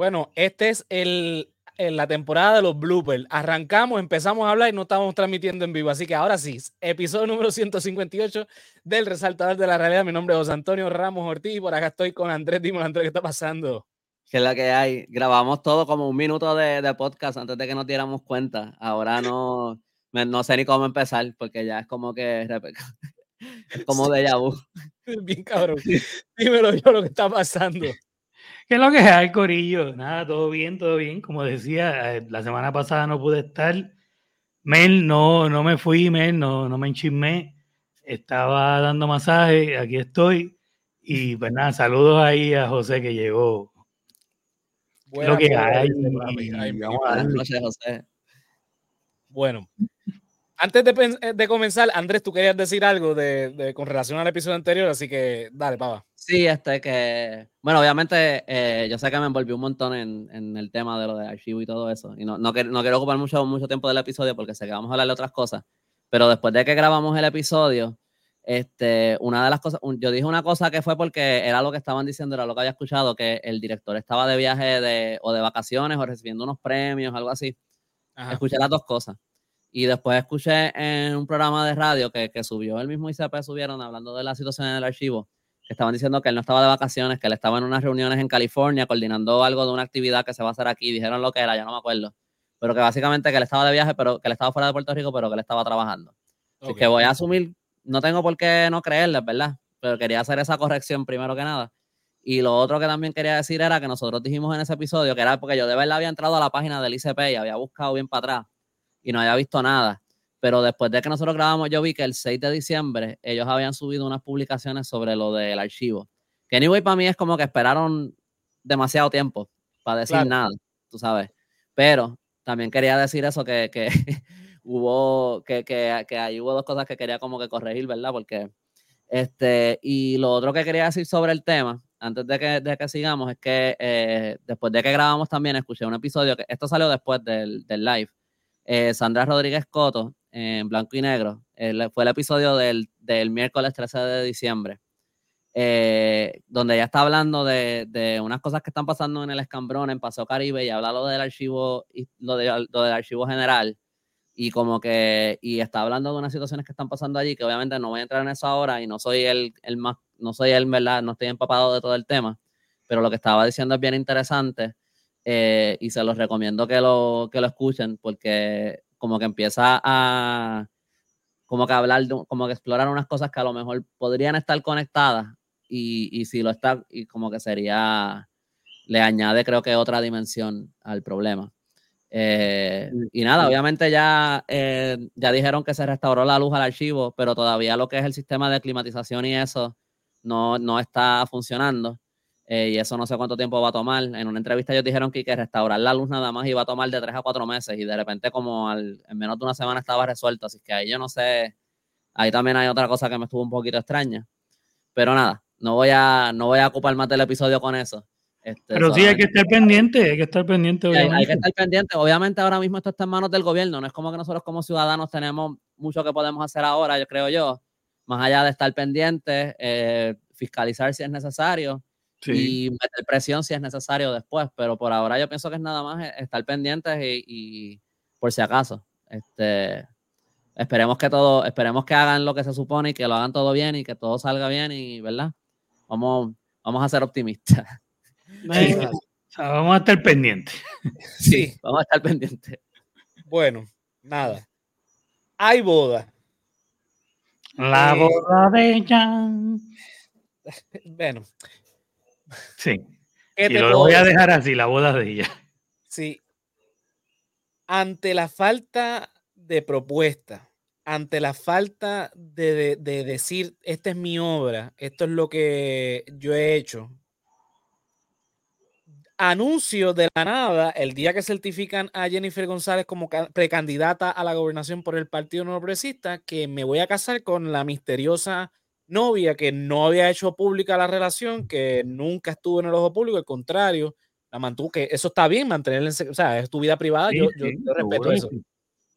Bueno, este es el, la temporada de los bloopers. Arrancamos, empezamos a hablar y no estábamos transmitiendo en vivo. Así que ahora sí, episodio número 158 del Resaltador de la Realidad. Mi nombre es José Antonio Ramos Ortiz y por acá estoy con Andrés. Dímelo, Andrés, ¿qué está pasando? Que es la que hay. Grabamos todo como un minuto de, podcast antes de que nos diéramos cuenta. Ahora no, no sé ni cómo empezar porque ya es como que es como de vu. Bien cabrón. Dímelo yo lo que está pasando. ¿Qué es lo que hay, Corillo? Nada, todo bien, todo bien. Como decía, eh, la semana pasada no pude estar. Mel, no, no me fui, Mel, no, no me enchismé. Estaba dando masaje, aquí estoy. Y pues nada, saludos ahí a José que llegó. lo que hay. José. Bueno, antes de, eh, de, comenzar, Andrés, tú querías decir algo de, de, con relación al episodio anterior, así que dale, pava. Sí, este que, bueno, obviamente eh, yo sé que me envolví un montón en, en, el tema de lo de archivo y todo eso, y no, no, no, quiero ocupar mucho, mucho tiempo del episodio porque sé que vamos a hablar de otras cosas, pero después de que grabamos el episodio, este, una de las cosas, yo dije una cosa que fue porque era lo que estaban diciendo, era lo que había escuchado, que el director estaba de viaje de, o de vacaciones o recibiendo unos premios, algo así. Escuché las dos cosas. Y después escuché en un programa de radio que, que subió el mismo ICP, subieron hablando de la situación en el archivo, que estaban diciendo que él no estaba de vacaciones, que él estaba en unas reuniones en California coordinando algo de una actividad que se va a hacer aquí. Dijeron lo que era, ya no me acuerdo. Pero que básicamente que él estaba de viaje, pero que él estaba fuera de Puerto Rico, pero que él estaba trabajando. Así que voy a asumir, no tengo por qué no creerles, ¿verdad? Pero quería hacer esa corrección primero que nada. Y lo otro que también quería decir era que nosotros dijimos en ese episodio, que era porque yo de verdad había entrado a la página del ICP y había buscado bien para atrás y no había visto nada. Pero después de que nosotros grabamos, yo vi que el 6 de diciembre ellos habían subido unas publicaciones sobre lo del archivo. Que anyway para mí es como que esperaron demasiado tiempo para decir nada, tú sabes. Pero también quería decir eso, que, que hubo, que, que, que ahí hubo dos cosas que quería como que corregir, ¿verdad? Porque, este, y lo otro que quería decir sobre el tema, antes de que, de que sigamos, es que eh, después de que grabamos también escuché un episodio, que esto salió después del, del live, eh, Sandra Rodríguez Coto, en blanco y negro, fue el episodio del, miércoles 13 de diciembre, eh, donde ella está hablando de, unas cosas que están pasando en el escambrón, en Paseo Caribe, y habla lo del archivo, lo, de, lo del archivo general, y como que, y está hablando de unas situaciones que están pasando allí, que obviamente no voy a entrar en eso ahora, y no soy el, el más, no soy el, ¿verdad? No estoy empapado de todo el tema, pero lo que estaba diciendo es bien interesante eh, y se los recomiendo que lo, que lo escuchen porque como que empieza a como que hablar, como que explorar unas cosas que a lo mejor podrían estar conectadas y, y si lo está, y como que sería, le añade creo que otra dimensión al problema. Eh, y nada, obviamente ya, eh, ya dijeron que se restauró la luz al archivo, pero todavía lo que es el sistema de climatización y eso no, no está funcionando. Eh, y eso no sé cuánto tiempo va a tomar. En una entrevista ellos dijeron que, que restaurar la luz nada más iba a tomar de tres a cuatro meses y de repente como al, en menos de una semana estaba resuelto, así que ahí yo no sé, ahí también hay otra cosa que me estuvo un poquito extraña. Pero nada, no voy a, no voy a ocupar más del episodio con eso. Este, Pero sí hay que estar pendiente, hay que estar pendiente. Obviamente. Hay, que estar pendiente. Obviamente ahora mismo esto está en manos del gobierno, no es como que nosotros como ciudadanos tenemos mucho que podemos hacer ahora, yo creo yo, más allá de estar pendientes, eh, fiscalizar si es necesario y meter presión si es necesario después, pero por ahora yo pienso que es nada más estar pendientes y, por si acaso, este, esperemos que todo, esperemos que hagan lo que se supone y que lo hagan todo bien y que todo salga bien y, ¿verdad? Vamos, vamos a ser optimistas. vamos a estar pendientes. Sí, vamos a estar pendientes. Bueno, nada. Hay boda. La eh, boda de Jan. Bueno, Sí. Y lo voy a dejar así, la boda de ella. Sí. Ante la falta de propuesta, ante la falta de, decir, esta es mi obra, esto es lo que yo he hecho, anuncio de la nada el día que certifican a Jennifer González como precandidata a la gobernación por el Partido No Progresista, que me voy a casar con la misteriosa novia que no había hecho pública la relación, que nunca estuvo en el ojo público, al contrario, la mantuvo, que eso está bien, mantenerla en, o sea, es tu vida privada, yo, yo, respeto eso.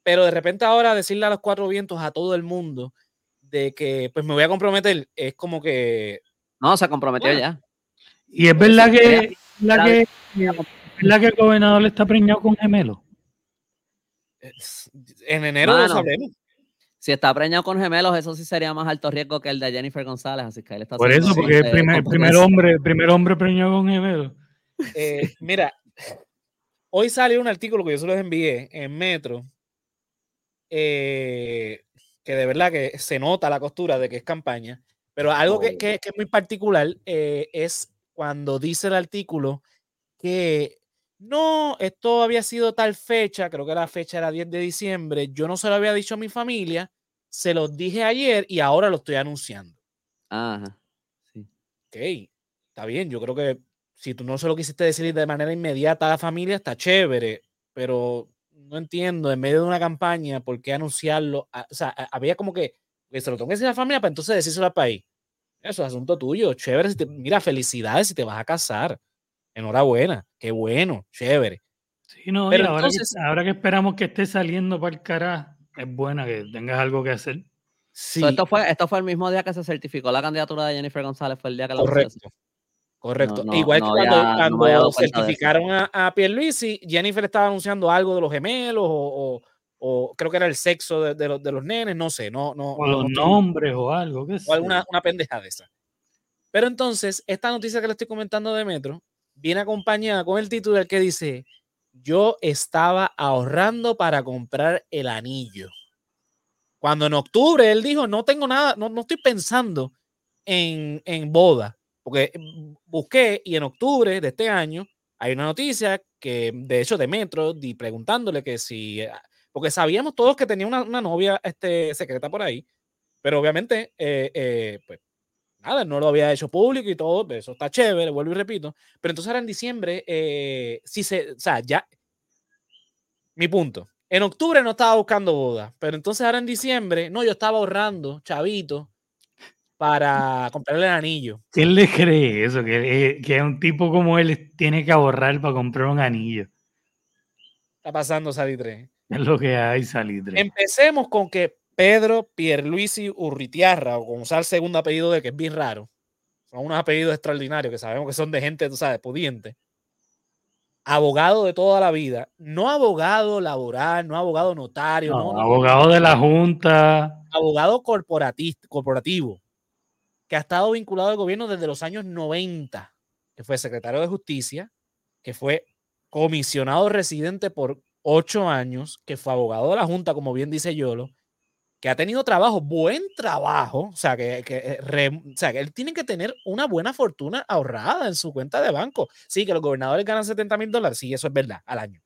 Pero de repente ahora decirle a los cuatro vientos a todo el mundo de que pues me voy a comprometer, es como que... No, se comprometió ya. Y es verdad que, la que ¿verdad que el gobernador está preñado con gemelo? En enero lo Mano. sabremos. Si está preñado con gemelos, eso sí sería más alto riesgo que el de Jennifer González, así que él está Por eso, porque el eh, primer, el primer hombre, el primer hombre preñado con gemelo. Eh, mira, hoy salió un artículo que yo se los envié en Metro, eh, que de verdad que se nota la costura de que es campaña, pero algo que, que- que es muy particular eh, es cuando dice el artículo que no, esto había sido tal fecha, creo que la fecha era 10 de diciembre, yo no se lo había dicho a mi familia, se los dije ayer y ahora lo estoy anunciando. Ajá. Sí. Ok, está bien, yo creo que si tú no se lo quisiste decir de manera inmediata a la familia, está chévere, pero no entiendo, en medio de una campaña, ¿por qué anunciarlo? Ah, O sea, había como que, que se lo tengo que decir a la familia para entonces decírselo al país. Eso es asunto tuyo, chévere. si te- mira, felicidades si te vas a casar. Enhorabuena, qué bueno, chévere. Sí, no, Pero ahora, entonces- que, ahora que esperamos que esté saliendo para el cara, es buena que tengas algo que hacer. Sí, So, esto, fue, esto fue el mismo día que se certificó la candidatura de Jennifer González, fue el día que la correcto. Correcto. no, Igual no que cuando, no había certificaron a, a Pierluisi, Jennifer estaba anunciando algo de los gemelos o, o- o creo que era el sexo de, de los, de los nenes, no sé, no, no, O los no nombres o algo. o alguna una pendeja de esa. Pero entonces, esta noticia que le estoy comentando de Metro viene acompañada con el titular que dice: Yo estaba ahorrando para comprar el anillo. Cuando en octubre él dijo: No tengo nada, no, no estoy pensando en, en boda. Porque mm, busqué y en octubre de este año hay una noticia que, de hecho, de Metro, di, preguntándole que si. eh, Porque sabíamos todos que tenía una, una novia este, secreta por ahí, pero obviamente, eh, eh, pues nada, no lo había hecho público y todo, eso está chévere, vuelvo y repito. Pero entonces ahora en diciembre, eh, sí se, o sea, ya, mi punto. En octubre no estaba buscando boda, pero entonces ahora en diciembre, no, yo estaba ahorrando, chavito, para comprarle el anillo. ¿Quién le cree eso? Que, eh, que un tipo como él tiene que ahorrar para comprar un anillo. Está pasando Salitre. Es lo que hay, Salitre. Empecemos con que Pedro Pierluisi Urritiarra, o como usar el segundo apellido de que es bien raro, son unos apellidos extraordinarios que sabemos que son de gente, tú sabes, pudiente. Abogado de toda la vida, no abogado laboral, no abogado notario, No, no, no, abogado de la Junta. abogado corporativo, que ha estado vinculado al gobierno desde los años 90, que fue secretario de Justicia, que fue comisionado residente por ocho años, que fue abogado de la Junta, como bien dice Yolo, que ha tenido trabajo, buen trabajo, o sea, que, que, eh, re- o sea, que él tiene que tener una buena fortuna ahorrada en su cuenta de banco. Sí, que los gobernadores ganan 70 mil dólares, sí, eso es verdad, al año.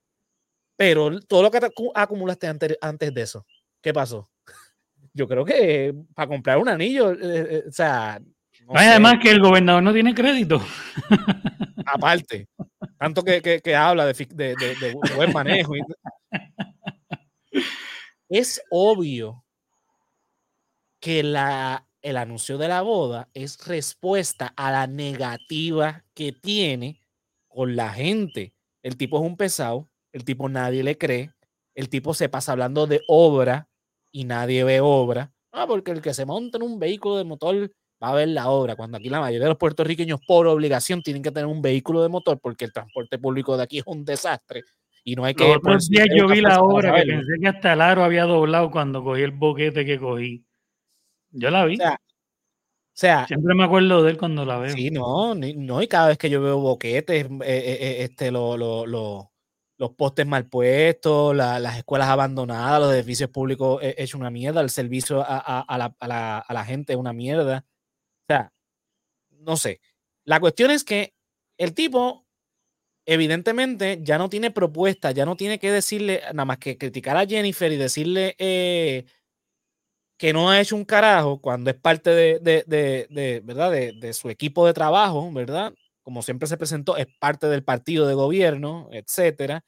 Pero todo lo que te acu- acumulaste antes, antes de eso, ¿qué pasó? Yo creo que para comprar un anillo, eh, eh, o sea, no además que el gobernador no tiene crédito. aparte, tanto que, que- que habla de, fi- de- de- de bu- buen manejo. y- es obvio que la, el anuncio de la boda es respuesta a la negativa que tiene con la gente. El tipo es un pesado, el tipo nadie le cree, el tipo se pasa hablando de obra y nadie ve obra. Ah, porque el que se monta en un vehículo de motor va a ver la obra, cuando aquí la mayoría de los puertorriqueños por obligación tienen que tener un vehículo de motor porque el transporte público de aquí es un desastre y no hay que... Los otros ponerse días yo vi la obra que pensé que hasta el aro había doblado cuando cogí el boquete que cogí. Yo la vi. O sea, o sea, Siempre me acuerdo de él cuando la veo. Sí, no, no, y cada vez que yo veo boquetes, eh, eh, eh, este, lo- lo- lo- los postes mal puestos, la- las escuelas abandonadas, los edificios públicos he- hecho una mierda, el servicio a, a- a la, a la- a la gente es una mierda. O sea, no sé. La cuestión es que el tipo, evidentemente, ya no tiene propuesta, ya no tiene que decirle, nada más que criticar a Jennifer y decirle eh, que no ha hecho un carajo cuando es parte de, de- de- de, ¿verdad? De, su equipo de trabajo, ¿verdad? Como siempre se presentó, es parte del partido de gobierno, etcétera.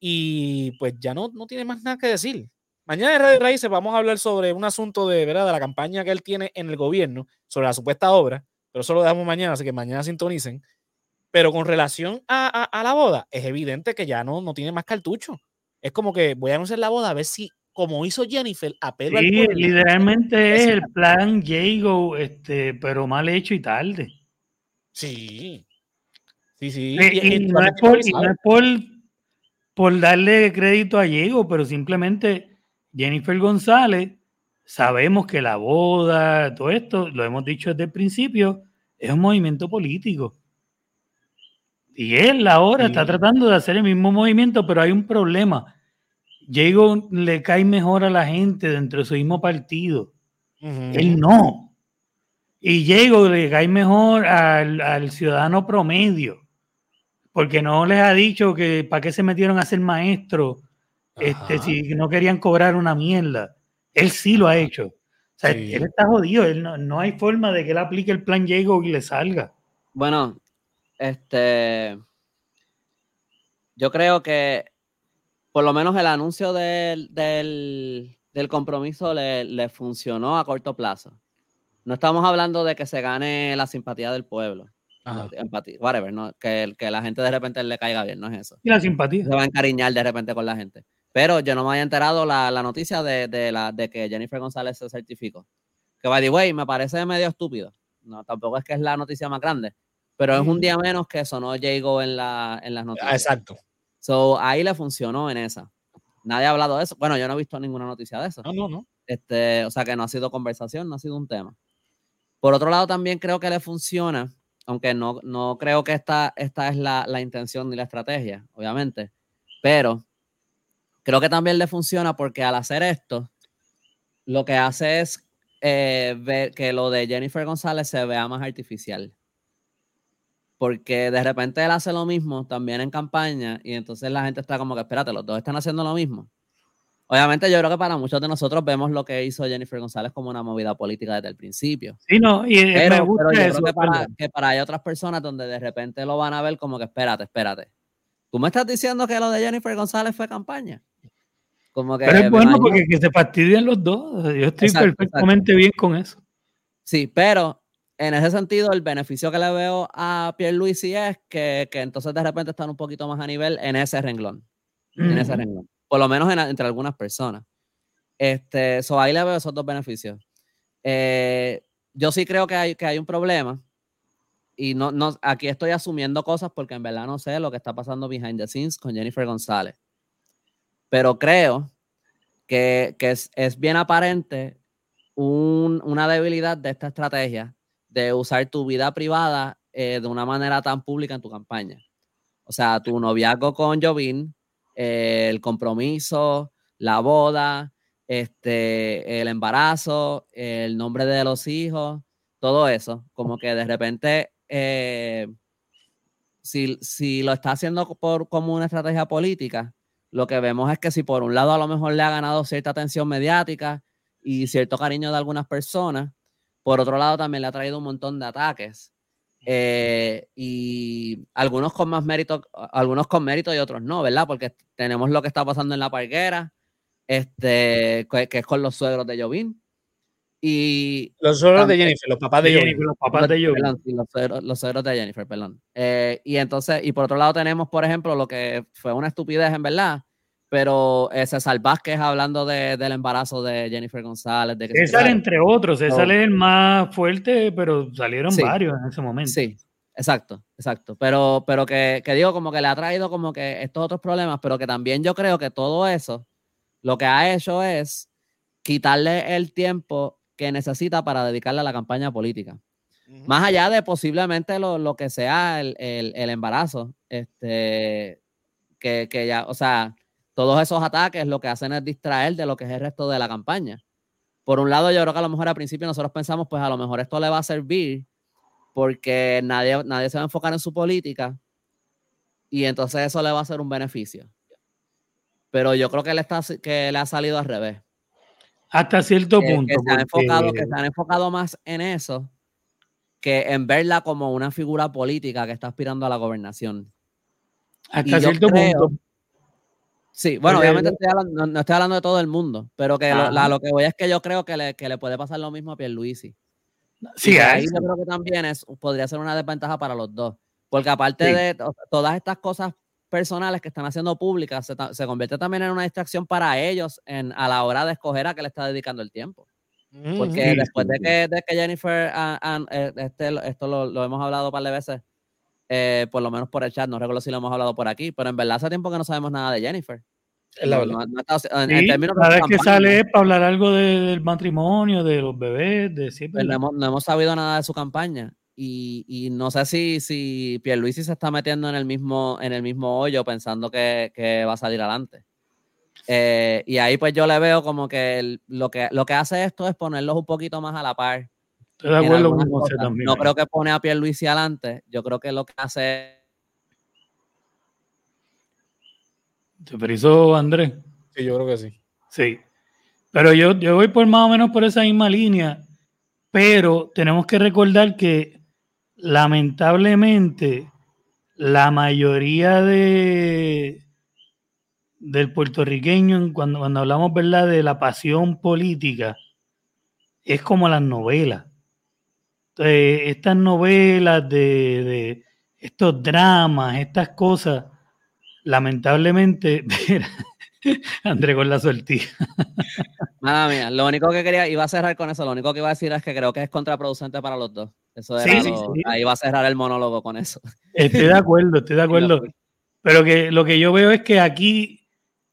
Y pues ya no, no tiene más nada que decir. Mañana en Radio Raíces vamos a hablar sobre un asunto de, ¿verdad? de la campaña que él tiene en el gobierno, sobre la supuesta obra, pero eso lo dejamos mañana, así que mañana sintonicen. Pero con relación a, a- a la boda, es evidente que ya no, no tiene más cartucho. Es como que voy a anunciar la boda a ver si, como hizo Jennifer, apelo al Sí, pueblo. literalmente es el plan Jago, este, pero mal hecho y tarde. Sí. Sí, sí. Eh, y, no es, por, por, darle crédito a Diego, pero simplemente Jennifer González, sabemos que la boda, todo esto, lo hemos dicho desde el principio, es un movimiento político. Y él ahora está tratando de hacer el mismo movimiento, pero hay un problema. Diego le cae mejor a la gente dentro de su mismo partido. Él no. Y Diego le cae mejor al, al ciudadano promedio porque no les ha dicho que para qué se metieron a ser maestro este, si no querían cobrar una mierda. Él sí lo ha hecho. O sea, él está jodido. Él no, hay forma de que él aplique el plan Diego y le salga. Bueno, este. Yo creo que por lo menos el anuncio del, compromiso le, le, funcionó a corto plazo. No estamos hablando de que se gane la simpatía del pueblo empatía, whatever, ¿no? Que, que la gente de repente le caiga bien, no es eso. Y la simpatía. Se va a encariñar de repente con la gente. Pero yo no me había enterado la, la noticia de, de, la, de que Jennifer González se certificó. Que, by the way, me parece medio estúpido. No, tampoco es que es la noticia más grande, pero es un día menos que sonó Jago en, la, en las noticias. Exacto. So, ahí le funcionó en esa. Nadie ha hablado de eso. Bueno, yo no he visto ninguna noticia de eso. No, no, no. Este, o sea, que no ha sido conversación, no ha sido un tema. Por otro lado, también creo que le funciona aunque no, no creo que esta, esta es la, la, intención ni la estrategia, obviamente, pero creo que también le funciona porque al hacer esto, lo que hace es eh, ver que lo de Jennifer González se vea más artificial. Porque de repente él hace lo mismo también en campaña y entonces la gente está como que, espérate, los dos están haciendo lo mismo. Obviamente yo creo que para muchos de nosotros vemos lo que hizo Jennifer González como una movida política desde el principio. Sí, no, y pero, me gusta yo creo que para, que para hay otras personas donde de repente lo van a ver como que espérate, espérate. ¿Tú me estás diciendo que lo de Jennifer González fue campaña? Como que pero es bueno porque que se fastidian los dos. Yo estoy perfectamente bien con eso. Sí, pero en ese sentido, el beneficio que le veo a Pierre Luisi es que, que, entonces de repente están un poquito más a nivel en ese renglón. En ese renglón por lo menos entre algunas personas. Este, so ahí le veo esos dos beneficios. Eh, yo sí creo que hay, que hay un problema y no, no, aquí estoy asumiendo cosas porque en verdad no sé lo que está pasando behind the scenes con Jennifer González. Pero creo que, que es, es, bien aparente un, una debilidad de esta estrategia de usar tu vida privada eh, de una manera tan pública en tu campaña. O sea, tu noviazgo con Jovín el compromiso, la boda, este, el embarazo, el nombre de los hijos, todo eso, como que de repente, eh, si, si, lo está haciendo por, como una estrategia política, lo que vemos es que si por un lado a lo mejor le ha ganado cierta atención mediática y cierto cariño de algunas personas, por otro lado también le ha traído un montón de ataques eh, y algunos con más mérito, algunos con mérito y otros no, ¿verdad? Porque tenemos lo que está pasando en la parguera, este, que, es con los suegros de Jovín. Y los suegros de Jennifer, los papás de, Jennifer, los papás de Jovín. los, suegros, de Jennifer, perdón. Eh, y entonces, y por otro lado tenemos, por ejemplo, lo que fue una estupidez en verdad, pero César Vázquez hablando de, del embarazo de Jennifer González. De César, entre otros, César es el más fuerte, pero salieron varios en ese momento. Sí, exacto, exacto. Pero, pero que, que, digo, como que le ha traído como que estos otros problemas, pero que también yo creo que todo eso lo que ha hecho es quitarle el tiempo que necesita para dedicarle a la campaña política. Más allá de posiblemente lo, lo que sea el, el, el embarazo, este, que, que ya, o sea, todos esos ataques lo que hacen es distraer de lo que es el resto de la campaña. Por un lado, yo creo que a lo mejor al principio nosotros pensamos, pues a lo mejor esto le va a servir porque nadie, nadie se va a enfocar en su política y entonces eso le va a ser un beneficio. Pero yo creo que le, está, que le ha salido al revés. Hasta cierto punto. Que se, han enfocado, que se han enfocado más en eso que en verla como una figura política que está aspirando a la gobernación. Hasta cierto punto Sí, bueno, obviamente no, estoy hablando de todo el mundo, pero que lo, que voy es que yo creo que le, que le puede pasar lo mismo a Pierluisi. Sí, ahí yo creo que también es, podría ser una desventaja para los dos, porque aparte de todas estas cosas personales que están haciendo públicas, se, se, convierte también en una distracción para ellos en, a la hora de escoger a qué le está dedicando el tiempo. Porque después de que, de que Jennifer, eh, este, esto lo, lo, hemos hablado un par de veces, eh, por lo menos por el chat, no recuerdo si lo hemos hablado por aquí, pero en verdad hace tiempo que no sabemos nada de Jennifer. Es la No, verdad. en- Sí, en términos de cada vez que sale es para hablar algo de- del matrimonio, de los bebés, de siempre. pues no, hemos, no hemos sabido nada de su campaña. Y, y no sé si, si Pierluisi se está metiendo en el mismo, en el mismo hoyo pensando que, que va a salir adelante. Eh, y ahí pues yo le veo como que, el- lo que lo que hace esto es ponerlos un poquito más a la par. Estoy de en acuerdo algunas con José cosas. también. No creo que pone a Pierluisi adelante. Yo creo que lo que hace ¿Te frizó Andrés? Sí, yo creo que sí. Sí. Pero yo, yo voy por más o menos por esa misma línea. Pero tenemos que recordar que lamentablemente la mayoría de del puertorriqueño, cuando, cuando hablamos ¿verdad? de la pasión política, es como las novelas. Entonces, estas novelas de, de estos dramas, estas cosas, lamentablemente, André con la sortija. Nada mía, lo único que quería, iba a cerrar con eso, lo único que iba a decir es que creo que es contraproducente para los dos. Eso Sí, era sí, lo- sí. ahí va a cerrar el monólogo con eso. Estoy de acuerdo, estoy de acuerdo. Pero que lo que yo veo es que aquí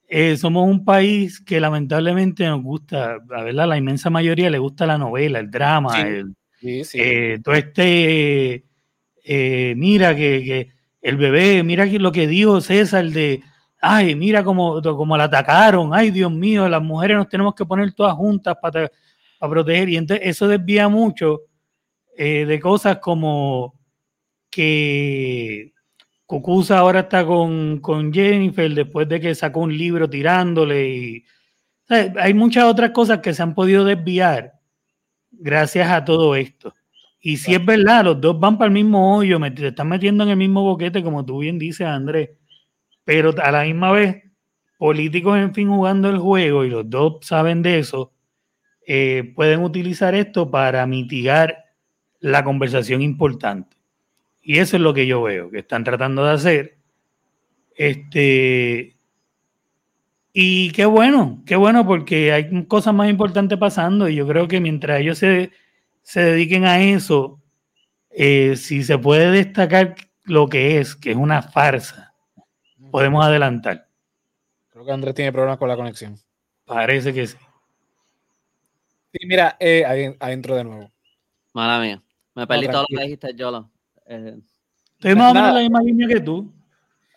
eh, somos un país que lamentablemente nos gusta, la verdad, la inmensa mayoría le gusta la novela, el drama, Sí. el, Sí, sí. eh, todo este, eh, mira que, que el bebé, mira lo que dijo César de, ay, mira cómo, cómo la atacaron, ay, Dios mío, las mujeres nos tenemos que poner todas juntas para, para proteger. Y entonces eso desvía mucho eh, de cosas como que Cucuza ahora está con, con Jennifer después de que sacó un libro tirándole y hay muchas otras cosas que se han podido desviar gracias a todo esto. Y si es verdad, los dos van para el mismo hoyo, se están metiendo en el mismo boquete, como tú bien dices, Andrés. Pero a la misma vez, políticos, en fin, jugando el juego, y los dos saben de eso, eh, pueden utilizar esto para mitigar la conversación importante. Y eso es lo que yo veo que están tratando de hacer. Este. Y qué bueno, qué bueno, porque hay cosas más importantes pasando. Y yo creo que mientras ellos se, se dediquen a eso, eh, si se puede destacar lo que es, que es una farsa, podemos adelantar. Creo que Andrés tiene problemas con la conexión. Parece que sí. Sí, mira, eh, ahí- adentro de nuevo. Mala mía. Me perdí todo lo que dijiste, Yolo. Eh, Estoy más o menos en la misma línea que tú.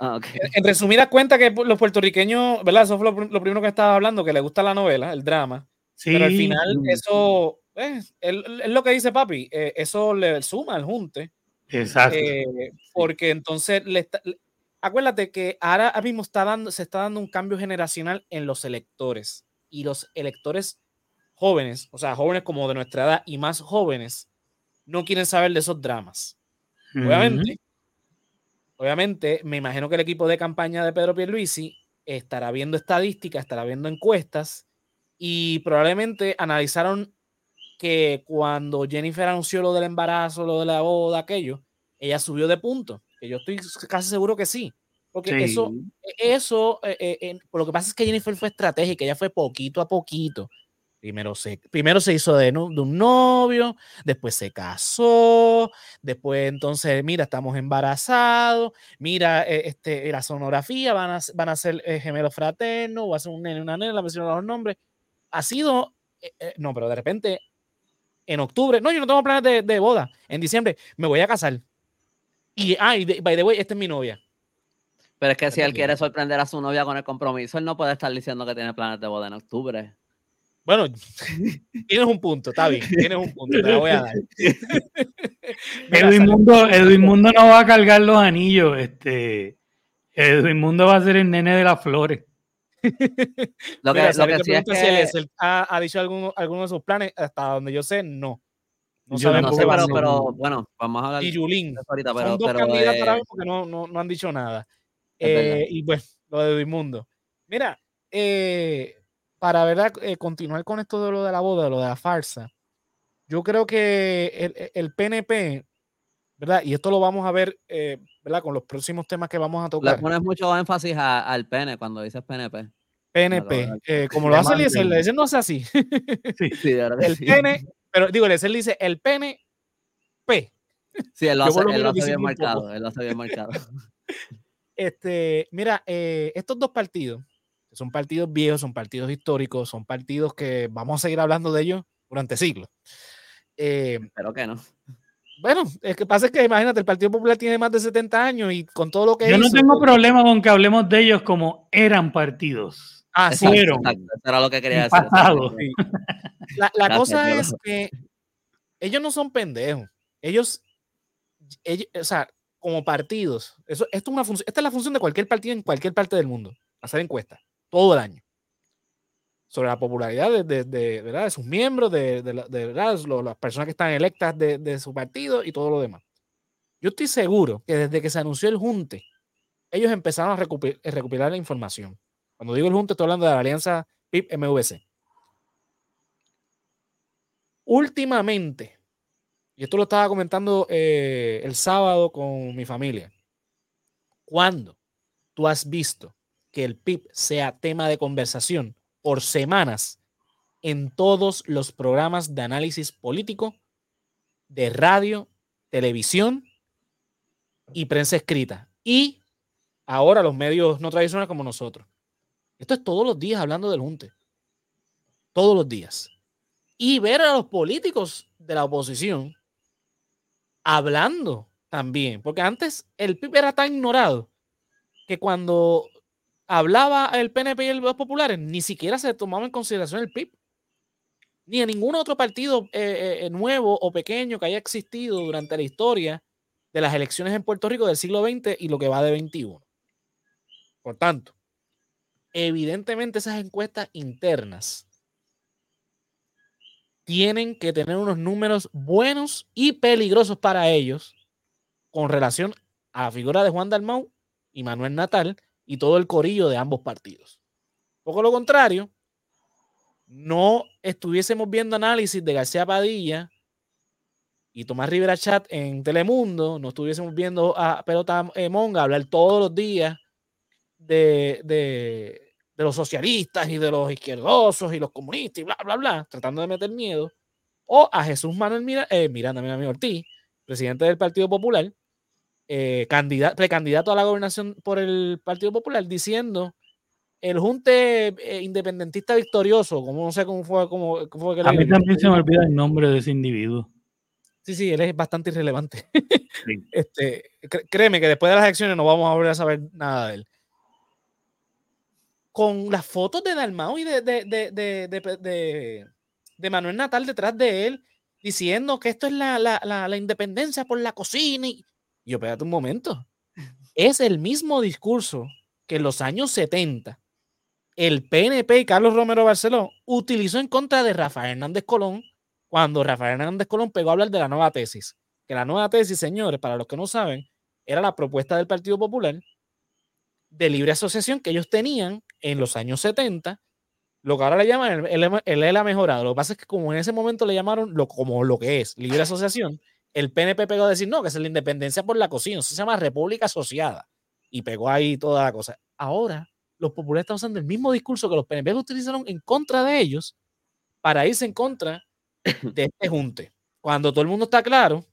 ah, ok. En resumidas cuentas, que los puertorriqueños, ¿verdad? Eso fue lo, pr- lo primero que estaba hablando, que le gusta la novela, el drama. Sí, Pero al final, eso es, es lo que dice papi, eh, eso le suma al junte. exacto. eh, porque entonces le está- le- acuérdate que ahora mismo está dando, se está dando un cambio generacional en los electores y los electores jóvenes, o sea, jóvenes como de nuestra edad y más jóvenes, no quieren saber de esos dramas. Obviamente, obviamente, me imagino que el equipo de campaña de Pedro Pierluisi estará viendo estadísticas, estará viendo encuestas y probablemente analizaron que cuando Jennifer anunció lo del embarazo, lo de la boda, aquello, ella subió de punto. Que yo estoy casi seguro que sí. Porque Sí. eso, eso, eh, eh, lo que pasa es que Jennifer fue estratégica, ella fue poquito a poquito. Primero se, primero se hizo de, de un novio, después se casó, después entonces, mira, estamos embarazados, mira, eh, este, la sonografía, van a, van a ser eh, gemelos fraternos, o a ser un nene y una nena, mencionaron los nombres. Ha sido, eh, no, pero de repente, en octubre, no, yo no tengo planes de, de boda, en diciembre me voy a casar. Y, ah, y de- by the way, esta es mi novia. Pero es que si él quiere sorprender a su novia con el compromiso, él no puede estar diciendo que tiene planes de boda en octubre. Bueno, tienes un punto, está bien, tienes un punto, te la voy a dar. Edwin Mundo, Edwin Mundo no va a cargar los anillos. Este, Edwin Mundo va a ser el nene de las flores. Lo que, Mira, lo que sí es pregunta si que... Eliezer ha, ha dicho alguno, alguno de sus planes, hasta donde yo sé, no. No Yo sabemos No sé, pero, pero bueno, vamos a hablar Y Yulín. ahorita, pero, Son dos pero candidatos eh, porque no, no, no han dicho nada. Es Eh, y pues, lo de Edmundo. Mira, eh, para verdad, eh, continuar con esto de lo de la boda, de lo de la farsa, yo creo que el, el PNP, ¿verdad? Y esto lo vamos a ver, eh, ¿verdad? Con los próximos temas que vamos a le tocar. pones mucho énfasis a- al pene cuando dices PNP. PNP, eh, como lo hace. Eliezer, Eliezer no hace así. Sí, de verdad que El sí. pene, pero digo, Eliezer dice el pene P. Sí, él lo hace, por lo él lo menos hace bien marcado. Él lo hace bien marcado. Este, mira, eh, estos dos partidos, que son partidos viejos, son partidos históricos, son partidos que vamos a seguir hablando de ellos durante siglos. Eh, Pero que no. Bueno, es que pasa es que imagínate, el Partido Popular tiene más de 70 años y con todo lo que Yo no tengo problema con que hablemos de ellos como eran partidos. Ah, sí. Exacto, fueron. exacto, Eso era lo que quería decir. pasado. Sí. La, la Gracias, cosa Dios. es que ellos no son pendejos. Ellos, ellos, o sea, como partidos, eso, esto es una función, esta es la función de cualquier partido en cualquier parte del mundo, hacer encuestas todo el año sobre la popularidad de, de- de, ¿verdad? de sus miembros, de, ¿verdad? las personas que están electas de, su partido y todo lo demás. Yo estoy seguro que desde que se anunció el Junte, ellos empezaron a recupi- a recopilar la información. Cuando digo el Junte, estoy hablando de la alianza PIB-MVC últimamente, y esto lo estaba comentando eh, el sábado con mi familia, cuando tú has visto que el PIB sea tema de conversación por semanas en todos los programas de análisis político, de radio, televisión y prensa escrita. Y ahora los medios no tradicionales como nosotros. Esto es todos los días hablando del Junte. Todos los días y ver a los políticos de la oposición hablando también, porque antes el PIB era tan ignorado que cuando hablaba el PNP y los populares ni siquiera se tomaba en consideración el PIB, ni a ningún otro partido eh, eh, nuevo o pequeño que haya existido durante la historia de las elecciones en Puerto Rico del siglo XX y lo que va de 21. Por tanto, evidentemente esas encuestas internas tienen que tener unos números buenos y peligrosos para ellos con relación a la figura de Juan Dalmau y Manuel Natal y todo el corillo de ambos partidos. Poco lo contrario, no estuviésemos viendo análisis de García Padilla y Tomás Rivera Chat en Telemundo, no estuviésemos viendo a Pelota eh, Monga hablar todos los días de, de, de los socialistas y de los izquierdosos y los comunistas y bla, bla, bla, tratando de meter miedo, o a Jesús Manuel Mira, eh, Miranda, mi amigo Ortiz, presidente del Partido Popular, eh, candidato, precandidato a la gobernación por el Partido Popular, diciendo el junte eh, independentista victorioso, como no sé cómo fue, cómo, cómo fue que A le- mí también se me olvida el nombre de ese individuo. Sí, sí, él es bastante irrelevante. Sí. este, cr- créeme que después de las elecciones no vamos a volver a saber nada de él. Con las fotos de Dalmau y de, de, de, de, Manuel Natal detrás de él, diciendo que esto es la, la, la, la independencia por la cocina. Y yo, espérate un momento. Es el mismo discurso que en los años 70 el PNP y Carlos Romero Barceló utilizó en contra de Rafael Hernández Colón cuando Rafael Hernández Colón pegó a hablar de la nueva tesis. Que la nueva tesis, señores, para los que no saben, era la propuesta del Partido Popular de libre asociación que ellos tenían en los años 70, lo que ahora le llaman el, el, el ELA mejorado. Lo que pasa es que como en ese momento le llamaron lo, como lo que es libre asociación, el PNP pegó a decir no, que es la independencia por la cocina, eso se llama república asociada. Y pegó ahí toda la cosa. Ahora, los populares están usando el mismo discurso que los PNP utilizaron en contra de ellos para irse en contra de este junte. Cuando todo el mundo está claro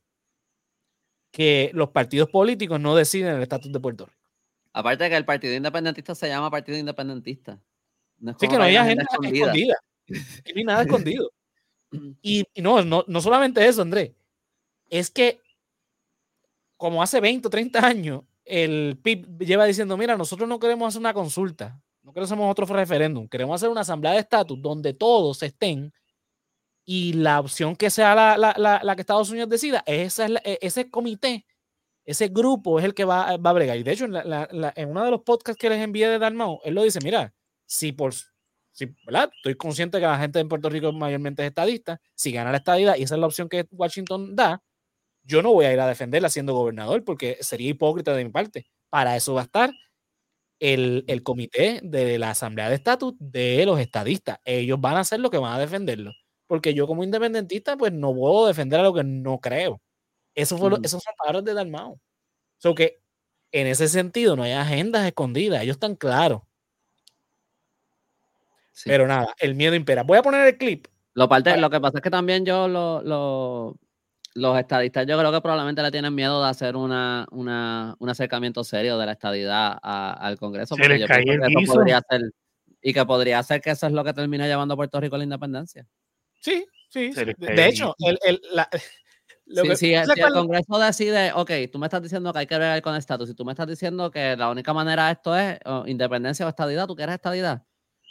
que los partidos políticos no deciden el estatus de Puerto Rico. Aparte de que el Partido Independentista se llama Partido Independentista. No es Así como que no hay agenda escondida. Aquí no hay nada escondido. Y, y no, no, no solamente eso, Andrés. Es que como hace 20 o 30 años, el PIB lleva diciendo, mira, nosotros no queremos hacer una consulta, no queremos hacer otro referéndum, queremos hacer una asamblea de estatus donde todos estén y la opción que sea la, la, la, la que Estados Unidos decida, esa es e, ese comité, ese grupo es el que va, va a bregar. Y de hecho, en, en uno de los podcasts que les envié de Dalmau, él lo dice, mira, si por... Si, ¿verdad? Estoy consciente que la gente en Puerto Rico mayormente es estadista. Si gana la estadidad y esa es la opción que Washington da, yo no voy a ir a defenderla siendo gobernador porque sería hipócrita de mi parte. Para eso va a estar el, el comité de la Asamblea de Estatus de los estadistas. Ellos van a hacer lo que van a defenderlo. Porque yo como independentista, pues no puedo defender a lo que no creo. Eso fue lo, Mm. esos son palabras de Dalmao. So que en ese sentido no hay agendas escondidas. Ellos están claros. Sí. Pero nada, el miedo impera. Voy a poner el clip. Lo, parte, lo que pasa es que también yo lo, lo, los estadistas yo creo que probablemente le tienen miedo de hacer una, una un acercamiento serio de la estadidad al Congreso. Se les yo cae el que eso guiso. podría ser, y que podría ser que eso es lo que termine llevando a Puerto Rico a la independencia. Sí, sí. Sí. De, el hecho, el, el- la- lo Si, que- si- ¿tú sabes si el cuál- Congreso decide, ok, tú me estás diciendo que hay que ver con el estatus, si tú me estás diciendo que la única manera de esto es o independencia o estadidad, ¿tú quieres estadidad?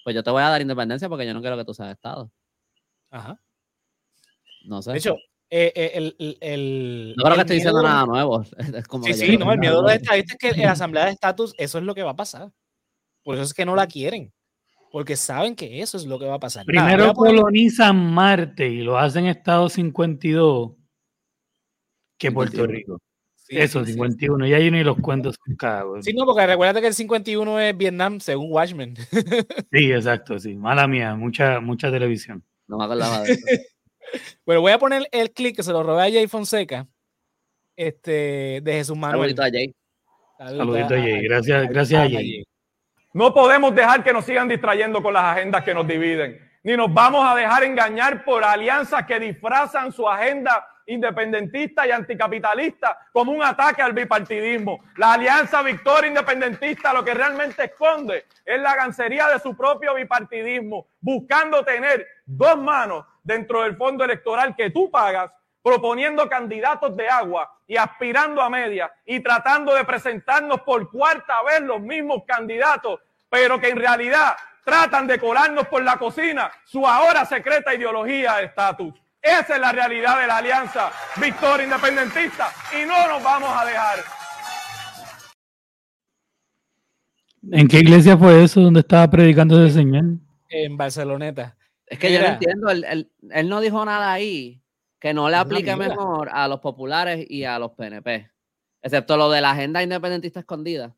Pues yo te voy a dar independencia porque yo no quiero que tú seas Estado. Ajá. No sé. De hecho, eh, eh, el, el, el- no creo que estoy diciendo nada nuevo. Es como Sí, sí, no, el miedo de los estadistas es que en la asamblea de estatus, eso es lo que va a pasar. Por eso es que no la quieren. Porque saben que eso es lo que va a pasar. Nada, Primero a poner- colonizan Marte y lo hacen Estado 52 que Puerto 51. Rico. Sí, Eso, sí, sí. 51. Ya yo ni los cuentos son cagos. Sí, no, porque recuérdate que el 51 es Vietnam, según Watchmen. Sí, exacto, sí. Mala mía, mucha, mucha televisión. No me acordaba de eso. Bueno, voy a poner el clic que se lo robé a Jay Fonseca, este, de Jesús Manuel. Saludito a Jay. Saludito a Jay. Gracias, gracias a Jay. No podemos dejar que nos sigan distrayendo con las agendas que nos dividen, ni nos vamos a dejar engañar por alianzas que disfrazan su agenda independentista y anticapitalista como un ataque al bipartidismo. La alianza Victoria Independentista lo que realmente esconde es la gancería de su propio bipartidismo, buscando tener dos manos dentro del fondo electoral que tú pagas proponiendo candidatos de agua y aspirando a media y tratando de presentarnos por cuarta vez los mismos candidatos, pero que en realidad tratan de colarnos por la cocina su ahora secreta ideología de estatus. Esa es la realidad de la alianza Victoria Independentista y no nos vamos a dejar. ¿En qué iglesia fue eso donde estaba predicando ese señor? En Barceloneta. Es que yo no entiendo. Él, él- él no dijo nada ahí que no le aplique mejor a los populares y a los PNP. Excepto lo de la agenda independentista escondida.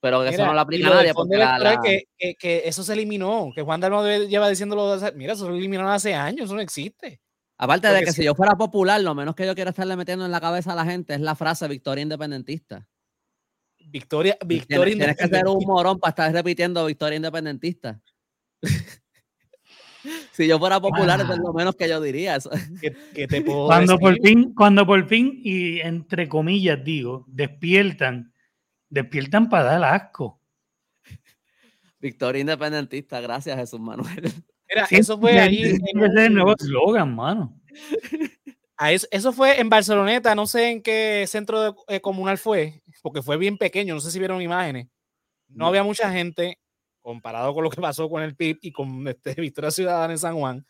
Pero que eso no lo aplica lo nadie. Porque la- la- Que, que- que eso se eliminó, que Juan Dalmau lleva diciéndolo, hace- mira, eso lo eliminaron hace años, eso no existe. Aparte de que si- si yo fuera popular, lo menos que yo quiero estarle metiendo en la cabeza a la gente es la frase victoria independentista. Victoria, Tienes, Victoria tienes que ser un Independentista. morón para estar repitiendo victoria independentista. si yo fuera popular, eso es lo menos que yo diría. eso. ¿Qué, qué te puedo Cuando por fin, cuando por fin, y entre comillas digo, despiertan, despiertan para dar asco. Victoria independentista, gracias Jesús Manuel. Mira, Sí, eso fue ahí. ese en es el un- nuevo eslogan, mano. a eso, eso fue en Barceloneta, no sé en qué centro de- eh, comunal fue, porque fue bien pequeño, no sé si vieron imágenes. No Mm. había mucha gente comparado con lo que pasó con el PIB y con este, Victoria Ciudadana en San Juan.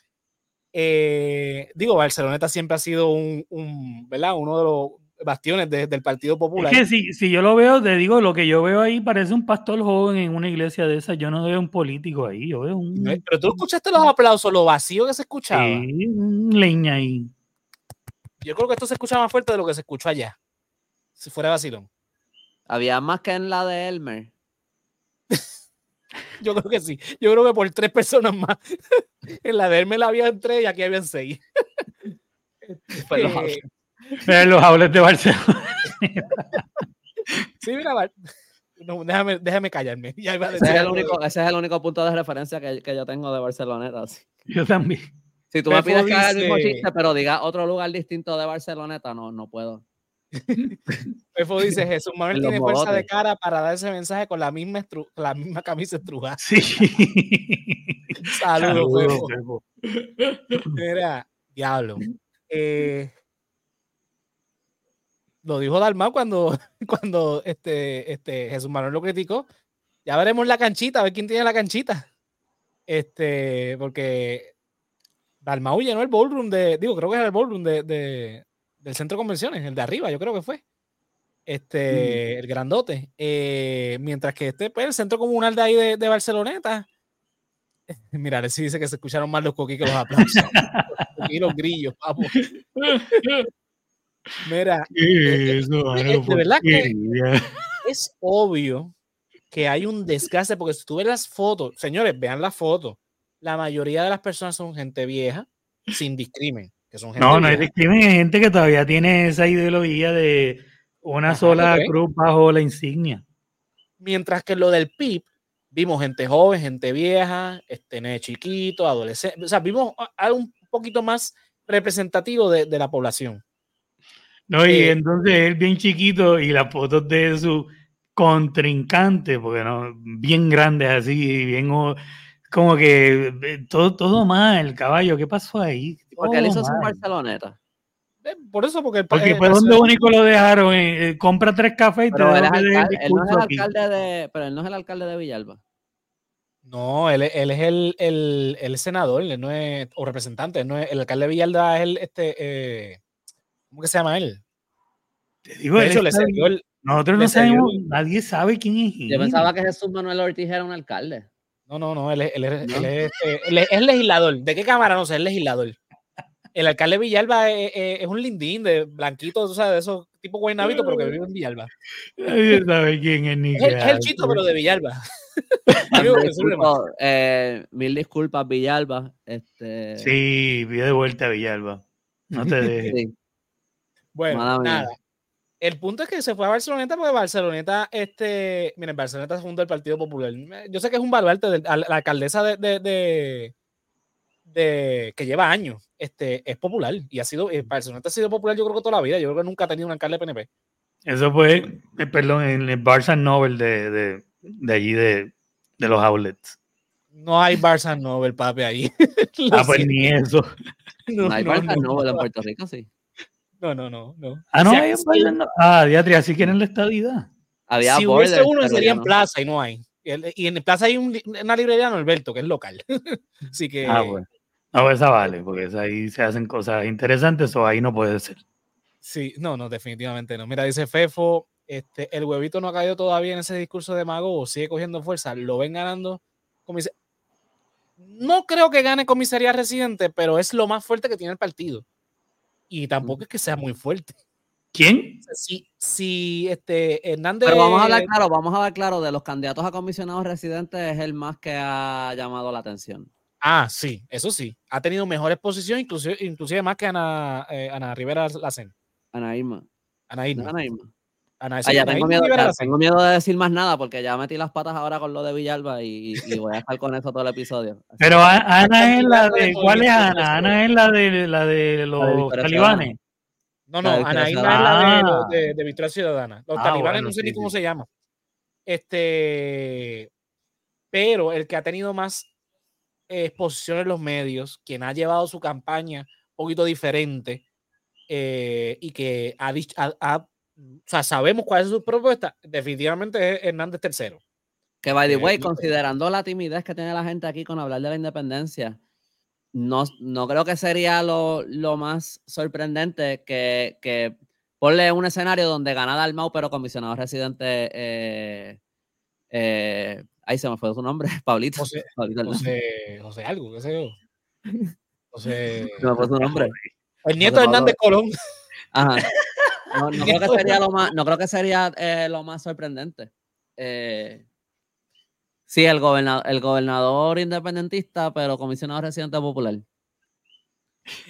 Eh, digo, Barceloneta siempre ha sido un, un, ¿verdad? uno de los bastiones de- del Partido Popular. Es que si, si yo lo veo, te digo, lo que yo veo ahí parece un pastor joven en una iglesia de esas. Yo no veo un político ahí, yo veo un, Pero tú escuchaste los aplausos, lo vacío que se escuchaba. sí, un leña ahí. Yo creo que esto se escucha más fuerte de lo que se escuchó allá. Si fuera vacilón. Había más que en la de Elmer. Yo creo que sí. Yo creo que por tres personas más. en la de él me la habían tres y aquí habían seis. Los Eh, Pero los aules de Barcelona. sí, mira, Bar- no, déjame, déjame callarme. Ya iba a Ese es, el de- único, ese es el único punto de referencia que, que yo tengo de Barceloneta. así. Yo también. Si tú me pides que haga el mismo chiste, pero diga otro lugar distinto de Barceloneta, no, no puedo. Fefo dice, Jesús Manuel tiene fuerza de cara para dar ese mensaje con la misma, estru- la misma camisa estrujada. Sí. Saludos, Saludos, Fefo. Fefo. Mira, diablo. Eh, lo dijo Dalmau cuando, cuando este, este Jesús Manuel lo criticó. Ya veremos la canchita, a ver quién tiene la canchita. Este, porque Dalmau llenó el ballroom de, digo, creo que era el ballroom de, de- del centro de convenciones, el de arriba, yo creo que fue. Este, el grandote. Eh, mientras que este, pues, el centro comunal de ahí de, de Barceloneta. Mira, sí dice que se escucharon más los coquí que los aplausos. Y los grillos, papo. Mira, ¿Qué es eh, de verdad que- es obvio que hay un desgaste, porque si tú ves las fotos, señores, vean las fotos. La mayoría de las personas son gente vieja, sin discrimen, que son gente No, no hay vieja. discrimen, hay gente que todavía tiene esa ideología de una Ajá, sola cruz bajo la insignia. Mientras que lo del PIB, vimos gente joven, gente vieja, este, chiquito, adolescente, o sea, vimos algo un poquito más representativo de, de la población. No, y Eh, entonces él bien chiquito y las fotos de su contrincante, porque no, bien grandes así, bien como que eh, todo, todo mal, caballo, ¿qué pasó ahí? Porque él Todo hizo su. Barceloneta. eh, por eso, porque el Porque eh, fue donde único lo dejaron, eh, eh, compra tres cafés y te Pero él, el alcalde- no es el alcalde de, pero él no es el alcalde de Villalba. No, él, es- él es el, el, el senador, él no es, o representante, él no es, el alcalde de Villalda es el, este, eh, ¿cómo que se llama él? Te digo, De él hecho, le cedió el, nosotros no sabemos, el- nadie sabe quién es Yo pensaba que Jesús Manuel Ortiz era un alcalde. no, no, no, él es, él es, ¿No? él es, este, él es- es legislador. ¿De qué cámara? No sé, es legislador. El alcalde de Villalba es, es- es un lindín de blanquito, tú sabes, de esos tipo guaynabito, pero que vive en Villalba. Nadie sabe quién es ni Es el, es el chito, pero de Villalba. Disculpo, eh, mil disculpas, Villalba. Este, Sí, pide de vuelta a Villalba. No te dejes. sí. Bueno, Mala mía. nada. El punto es que se fue a Barceloneta porque Barceloneta, este, miren, Barceloneta se fundó el Partido Popular. Yo sé que es un baluarte de la, la alcaldesa de, de, de- de- que lleva años, este, es popular y ha sido, eh, Barceloneta ha sido popular yo creo que toda la vida. Yo creo que nunca ha tenido un alcalde PNP. Eso fue, eh, perdón, en el Barça Nobel de, de, de allí de, de los outlets. No hay Barça Nobel, papi, ahí. Ah, pues siento. ni eso. no, No hay no, Barça no, Nobel en Puerto Rico, sí. no, no, no, no. Ah, no, Si hay aquí- un Barça No- Ah, diatri, así quieren la estadidad. Había si hubiese borders, uno sería en no. Plaza y no hay. Y el- en Plaza hay un una librería Norberto, que es local. Así que Ah, bueno. No, esa vale, porque esa ahí se hacen cosas interesantes o ahí no puede ser. sí, no, no, definitivamente no. Mira, dice Fefo, este, el huevito no ha caído todavía en ese discurso de Mago, sigue cogiendo fuerza, lo ven ganando. comis- No creo que gane comisaría residente, pero es lo más fuerte que tiene el partido. Y tampoco es que sea muy fuerte. ¿Quién? Si, si este Hernández. Pero vamos a hablar claro, vamos a hablar claro de los candidatos a comisionados residentes es el más que ha llamado la atención. Ah, sí, eso sí. Ha tenido mejores posiciones, inclusive, inclusive más que Ana, eh, Ana Rivera Lacen. Ana Irma. Ana ¿No es Irma. Ana Irma? Ana, Ah, ya Ana tengo Irma miedo, ya tengo miedo de decir más nada porque ya metí las patas ahora con lo de Villalba y, y voy a estar con eso todo el episodio. Así Pero A- Ana es la de. ¿Cuál es Ana? Ana es la de la de los talibanes. No, no, Ana Irma es la de, los de, de Victoria Ciudadana. Los Ah, talibanes bueno, no sé sí, ni cómo sí. se llama. Este, pero el que ha tenido más eh, exposición en los medios, quien ha llevado su campaña un poquito diferente eh, y que ha dicho, ha- ha- o sea, sabemos cuál es su propuesta, definitivamente es Hernández III. Que by the Eh, way, no, considerando la timidez que tiene la gente aquí con hablar de la independencia, no, no creo que sería lo, lo más sorprendente que, que ponle un escenario donde gana Dalmau, pero comisionado residente. Eh, eh, ahí se me fue su nombre, Pablito. José, Pablito. José, José algo, qué sé yo. José, Se me fue su nombre. el nieto de Pablo. Hernández Colón. Ajá. No, no creo que sería lo más, no creo que sería eh, lo más sorprendente. Eh, sí, el gobernador, el gobernador independentista, pero comisionado residente popular.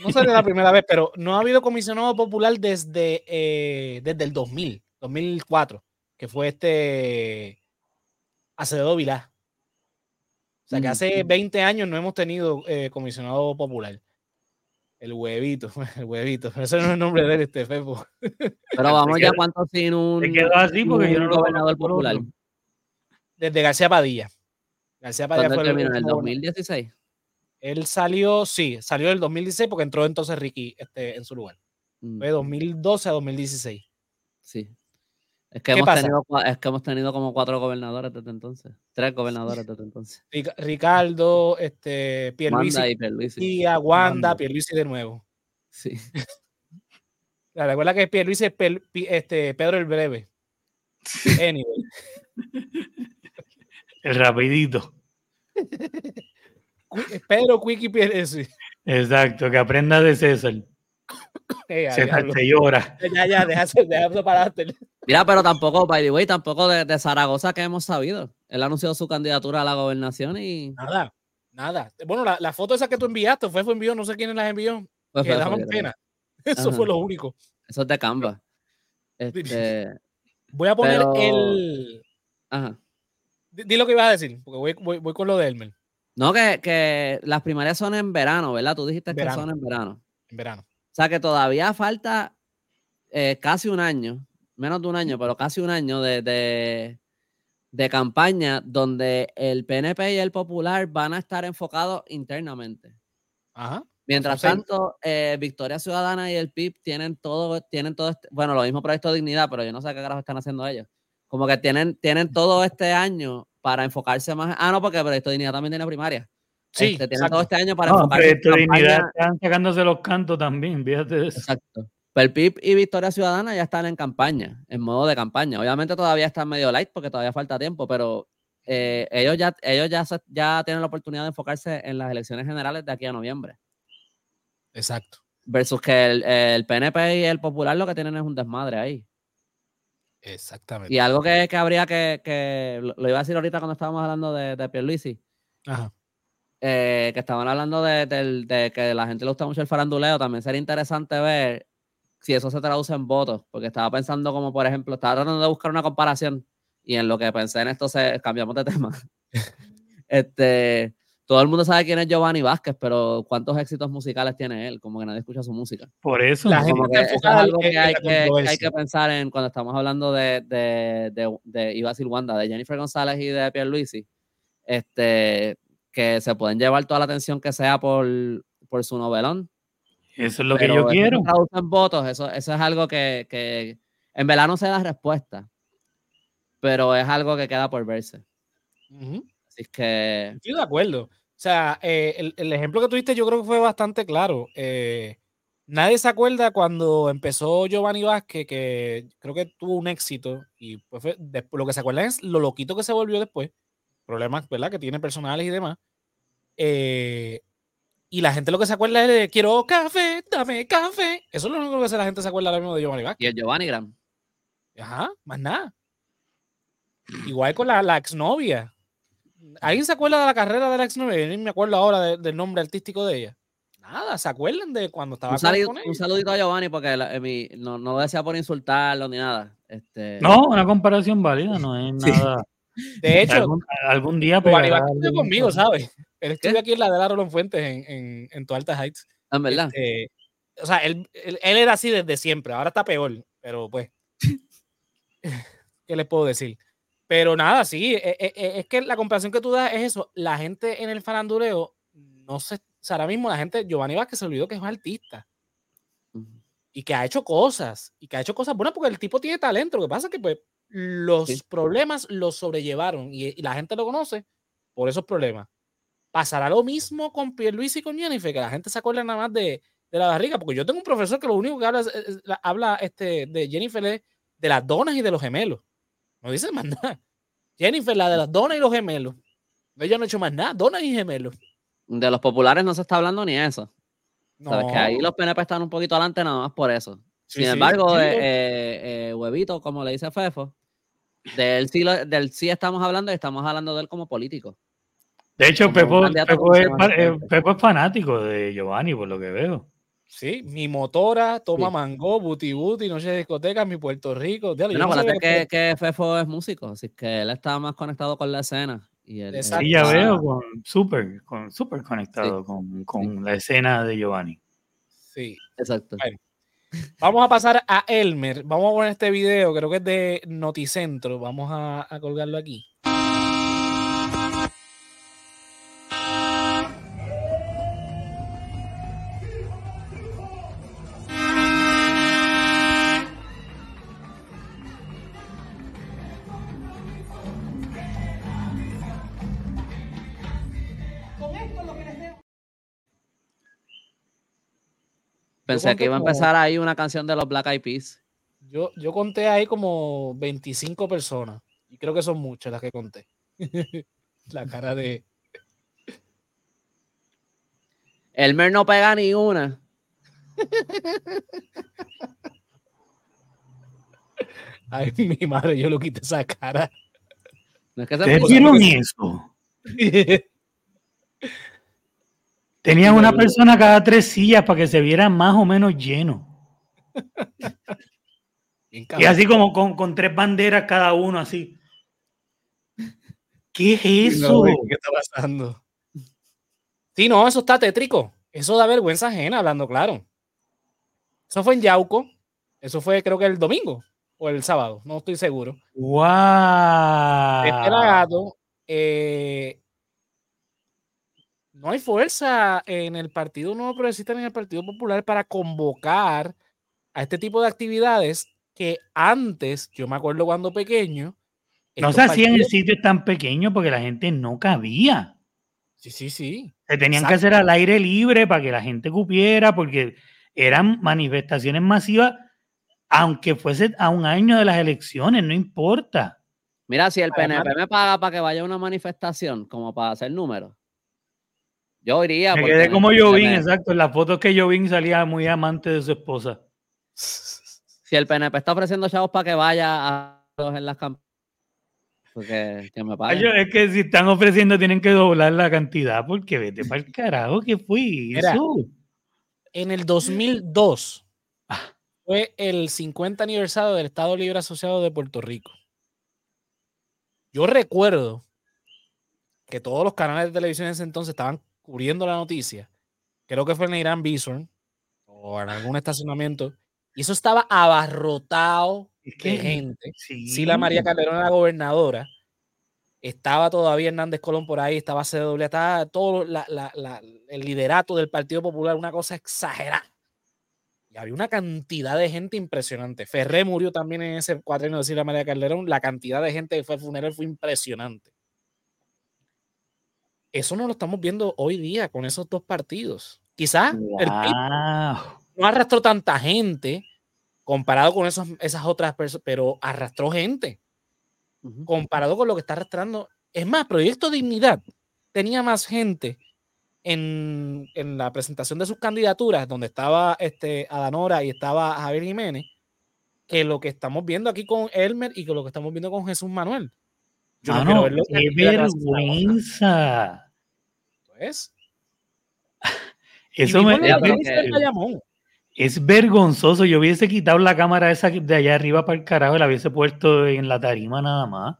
No sería la primera vez, pero no ha habido comisionado popular desde, eh, desde el 2000, 2004, que fue este Acevedo Vilá. O sea que Mm, hace 20 años no hemos tenido eh, comisionado popular. El huevito, el huevito. Pero ese no es el nombre de él, este Fepo. Pero vamos ya cuánto sin un, Se quedó así porque yo no lo gobernador popular. Desde García Padilla. García Padilla ¿Cuándo fue el terminó? ¿En el último gobernador. 2016? Él salió, sí, salió en el 2016 porque entró entonces Ricky este, en su lugar. Mm, Fue de 2012 a 2016. sí. Es que, ¿Qué hemos pasa? tenido, es que hemos tenido como cuatro gobernadores desde entonces. Tres gobernadores desde entonces. Rica- Ricardo, este, Pierluisi, Wanda y Pierluisi. Tía, Wanda, Wanda. Pierluisi de nuevo. Sí. La recuerda que Pierluisi es este, Pedro el Breve. Anyway. El rapidito. Pedro Quicky Pierluisi. Exacto, que aprenda de César. A César te llora. Ya, ya, deja, deja de pararte. Mira, pero tampoco, by the way, tampoco de, de Zaragoza que hemos sabido. Él anunció su candidatura a la gobernación y Nada, nada. Bueno, la, la foto esa que tú enviaste, fue, fue envió, no sé quiénes las envió, pues, que fue- daban fue- pena. Eso Ajá. fue lo único. Eso es de Canva. Este, Voy a poner Pero- el. ajá. Di lo que ibas a decir, porque voy, voy, voy con lo de Elmer No, que, que las primarias son en verano, ¿verdad? Tú dijiste que son en verano. en verano. O sea que todavía falta eh, casi un año, menos de un año, pero casi un año de, de, de campaña donde el PNP y el Popular van a estar enfocados internamente. Ajá. Mientras tanto, eh, Victoria Ciudadana y el PIB tienen todo, tienen todo este- bueno, lo mismo proyecto de dignidad, pero yo no sé qué carajo están haciendo ellos. Como que tienen, tienen todo este año para enfocarse más. Ah, no, porque el proyecto de dignidad también tiene primaria. Sí, Este, tienen todo este año para No, enfocarse en Proyecto de Dignidad están sacándose los cantos también, fíjate de eso. Exacto. Pero el PIB y Victoria Ciudadana ya están en campaña, en modo de campaña. Obviamente todavía están medio light porque todavía falta tiempo, pero eh, ellos, ya, ellos ya, se- ya tienen la oportunidad de enfocarse en las elecciones generales de aquí a noviembre. Exacto. Versus que el, el PNP y el Popular lo que tienen es un desmadre ahí. Exactamente. Y algo que, que habría que, que lo, iba a decir ahorita cuando estábamos hablando de, de Pierluisi, Ajá. eh, que estaban hablando de, del- de que la gente le gusta mucho el faranduleo, también sería interesante ver si eso se traduce en votos, porque estaba pensando como, por ejemplo, estaba tratando de buscar una comparación y en lo que pensé en esto se, cambiamos de tema. este, todo el mundo sabe quién es Giovanni Vázquez, pero ¿cuántos éxitos musicales tiene él? Como que nadie escucha su música. Por eso. La Como gente que eso es algo que hay que, que hay controversia. que pensar en cuando estamos hablando de, de, de, de iba a decir Wanda, de Jennifer González y de Pierluisi, este, que se pueden llevar toda la atención que sea por, por su novelón. Eso es lo que yo quiero. en votos, eso, eso es algo que, que en verdad no se da respuesta, pero es algo que queda por verse. Ujú. Así es que Estoy de acuerdo. O sea, eh, el, el ejemplo que tuviste yo creo que fue bastante claro. Eh, nadie se acuerda cuando empezó Giovanni Vázquez, que creo que tuvo un éxito, y pues fue- después, lo que se acuerdan es lo loquito que se volvió después, problemas, ¿verdad? Que tiene personales y demás. Eh, y la gente lo que se acuerda es de quiero café, dame café. Eso es lo único que se- la gente se acuerda ahora mismo de Giovanni Vázquez. y el Giovanni Gram. Ajá, más nada. Igual con la, la exnovia. ¿Alguien se acuerda de la carrera de la exnovia? Yo ni me acuerdo ahora de- del nombre artístico de ella. Nada, ¿se acuerdan de cuando estaba Un, con- sali- con ella? un saludito a Giovanni porque la- eh, mi- no, no lo decía por insultarlo ni nada. Este, No, una comparación válida, no es Sí. De hecho, algún, algún día Giovanni pegará Vázquez estudió conmigo, ¿sabes? Él estudió aquí en la de la Rolón Fuentes en, en, en Tualta Heights. en verdad. Este, o sea, él, él- él era así desde siempre, ahora está peor, pero pues, ¿qué les puedo decir? Pero nada, sí, e- e- e- es que la comparación que tú das es eso, la gente en el faranduleo, no sé, o sea, ahora mismo la gente, Giovanni Vázquez se olvidó que es un artista y que ha hecho cosas, y que ha hecho cosas buenas porque el tipo tiene talento, lo que pasa es que pues los Sí. problemas los sobrellevaron y, y la gente lo conoce por esos problemas. Pasará lo mismo con Pierluisi y con Jennifer, que la gente se acuerda nada más de, de la barriga, porque yo tengo un profesor que lo único que habla, es- es- la- habla este, de Jennifer es de las donas y de los gemelos. No dice más nada. Jennifer, la de las donas y los gemelos. Ella no ha hecho más nada, donas y gemelos. De los populares no se está hablando ni eso. No. Sabes que ahí los PNP están un poquito adelante nada más por eso. Sí, Sin embargo, sí, eh, eh. eh, eh, Huevito, como le dice Fefo, de él sí, lo- sí estamos hablando y estamos hablando de él como político. De hecho, Pepo, es, eh, Pepo es fanático de Giovanni, por lo que veo. Sí, mi motora, toma Sí. mango, buti buti, noche de discoteca, mi Puerto Rico. Bueno, no acuérdate que- que, Fefo es músico, así que él está más conectado con la escena. Y él, él Exacto. Sí, ya veo, con súper con, súper conectado con, con la escena de Giovanni. Sí. Exacto. Bueno. Vamos a pasar a Elmer. Vamos a poner este video, creo que es de Noticentro. Vamos a, a colgarlo aquí. Pensé que iba a como- empezar ahí una canción de los Black Eyed Peas. Yo, yo conté ahí como 25 personas. Y creo que son muchas las que conté. La cara de. Elmer no pega ni una. Ay, mi madre, yo lo quité esa cara. No es que se ¿Ustedes puso- vieron eso? Tenían una persona cada tres sillas para que se viera más o menos lleno. Y así como con, con tres banderas cada uno, así. ¿Qué es eso? ¿Qué está pasando? Sí, no, eso está tétrico. Eso da vergüenza ajena, hablando claro. Eso fue en Yauco. Eso fue creo que el domingo o el sábado, no estoy seguro. ¡Wow! Este gato, eh, no hay fuerza en el Partido Nuevo Progresista ni en el Partido Popular para convocar a este tipo de actividades que antes, yo me acuerdo cuando pequeño, no se hacían en partidos- sitios tan pequeños porque la gente no cabía. Sí, sí, sí. Se tenían que hacer al aire libre para que la gente cupiera, porque eran manifestaciones masivas, aunque fuese a un año de las elecciones, no importa. Mira, si el PNP me paga para que vaya a una manifestación, como para hacer números, yo iría. Me porque quedé como Jovín, exacto. En las fotos que Jovín salía muy amante de su esposa. Si el PNP está ofreciendo chavos para que vaya a los en las campañas, porque que me Ay, paguen. es que si están ofreciendo tienen que doblar la cantidad, porque vete para el carajo que fui. Mira. Eso. En el 2002 Ah. fue el 50 aniversario del Estado Libre Asociado de Puerto Rico. Yo recuerdo que todos los canales de televisión en ese entonces estaban cubriendo la noticia. Creo que fue en el Irán Bison o en algún estacionamiento. Y eso estaba abarrotado Es de gente. sí. Sí, la María Calderón era gobernadora. Estaba todavía Hernández Colón por ahí, estaba CW, estaba todo la- la- la- el liderato del Partido Popular, una cosa exagerada. Y había una cantidad de gente impresionante. Ferré murió también en ese cuatrino de Silvia María Calderón. La cantidad de gente que fue al funeral fue impresionante. Eso no lo estamos viendo hoy día con esos dos partidos. Quizás el PIB Wow. no arrastró tanta gente comparado con esos, esas otras personas, pero arrastró gente comparado con lo que está arrastrando. Es más, Proyecto Dignidad tenía más gente en, en la presentación de sus candidaturas, donde estaba este, Adanora y estaba Javier Jiménez, que lo que estamos viendo aquí con Elmer y que lo que estamos viendo con Jesús Manuel. Yo no Mano, quiero verlo qué vergüenza. ¿ves? Eso Y me, el Bayamón. es vergonzoso. Yo hubiese quitado la cámara esa de allá arriba para el carajo y la hubiese puesto en la tarima nada más.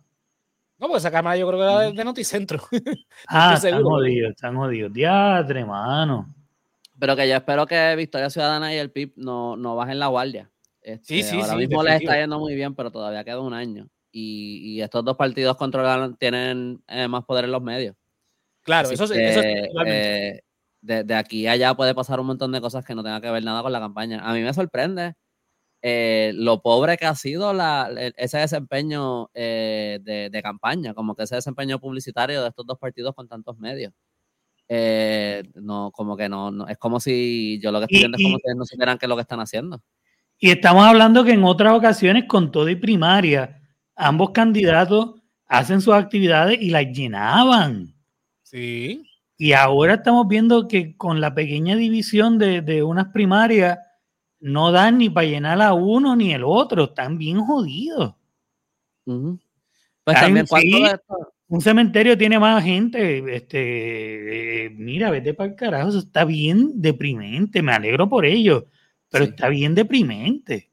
No, porque esa cámara yo creo que era de, de Noticentro. Ah, están jodidos, están jodidos. Diatre, mano. Pero que yo espero que Victoria Ciudadana y el PIB no, no bajen la guardia. Este, Sí, sí, ahora sí, mismo les está yendo muy bien, pero todavía queda un año. Y, y estos dos partidos controlan, tienen eh, más poder en los medios. Claro, Así eso, sí, que, eso eh, de, de aquí a allá puede pasar un montón de cosas que no tengan que ver nada con la campaña. A mí me sorprende eh, lo pobre que ha sido la, ese desempeño eh, de, de campaña, como que ese desempeño publicitario de estos dos partidos con tantos medios. Eh, no, como que no, no- es como si yo lo que estoy Y- viendo es como y- si no supieran qué es lo que están haciendo. Y estamos hablando que en otras ocasiones, con todo y primaria, ambos candidatos hacen sus actividades y las llenaban. Sí. Y ahora estamos viendo que con la pequeña división de, de unas primarias, no dan ni para llenar a uno ni el otro. Están bien jodidos. Pues también, ¿cuánto sí. Un cementerio tiene más gente. Este, eh, mira, vete para el carajo. Eso está bien deprimente. Me alegro por ello. Pero Sí. está bien deprimente.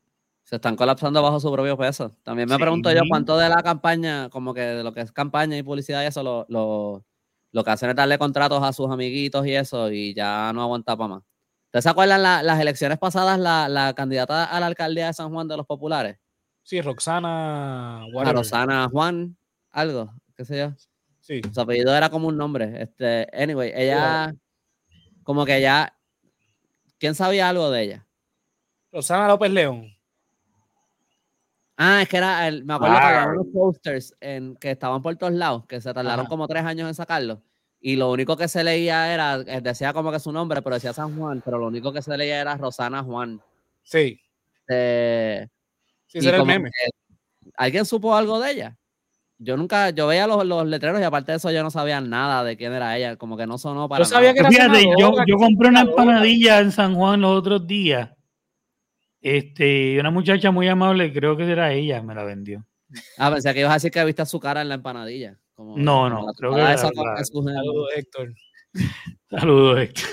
Se están colapsando bajo su propio peso. También me pregunto yo cuánto de la campaña, como que de lo que es campaña y publicidad y eso, lo, lo, lo que hacen es darle contratos a sus amiguitos y eso, y ya no aguanta para más. ¿Ustedes se acuerdan la- las elecciones pasadas, la, la candidata a la alcaldía de San Juan de los Populares? Sí, Roxana. A whatever. Rosana Juan, algo, qué sé yo. Sí. Su apellido era como un nombre. Este, anyway, ella, como que ya, ¿quién sabía algo de ella? Rosana López León. Ah, es que era, el- me acuerdo que había unos posters en, que estaban por todos lados, que se tardaron Ajá. como tres años en sacarlos. Y lo único que se leía era, eh, decía como que su nombre, pero decía San Juan, pero lo único que se leía era Rosana Juan. Sí. Eh, Sí, era el meme. que, ¿Alguien supo algo de ella? Yo nunca, yo veía los, los letreros y aparte de eso yo no sabía nada de quién era ella, como que no sonó para Yo sabía nada. que era Fíjate, yo, yo compré una empanadilla en San Juan los otros días. Este, y una muchacha muy amable, creo que era ella, me la vendió. Ah, pensé que ibas a decir que viste su cara en la empanadilla. Como, No, no, creo que esa la- Saludos, Héctor. Saludos, Héctor.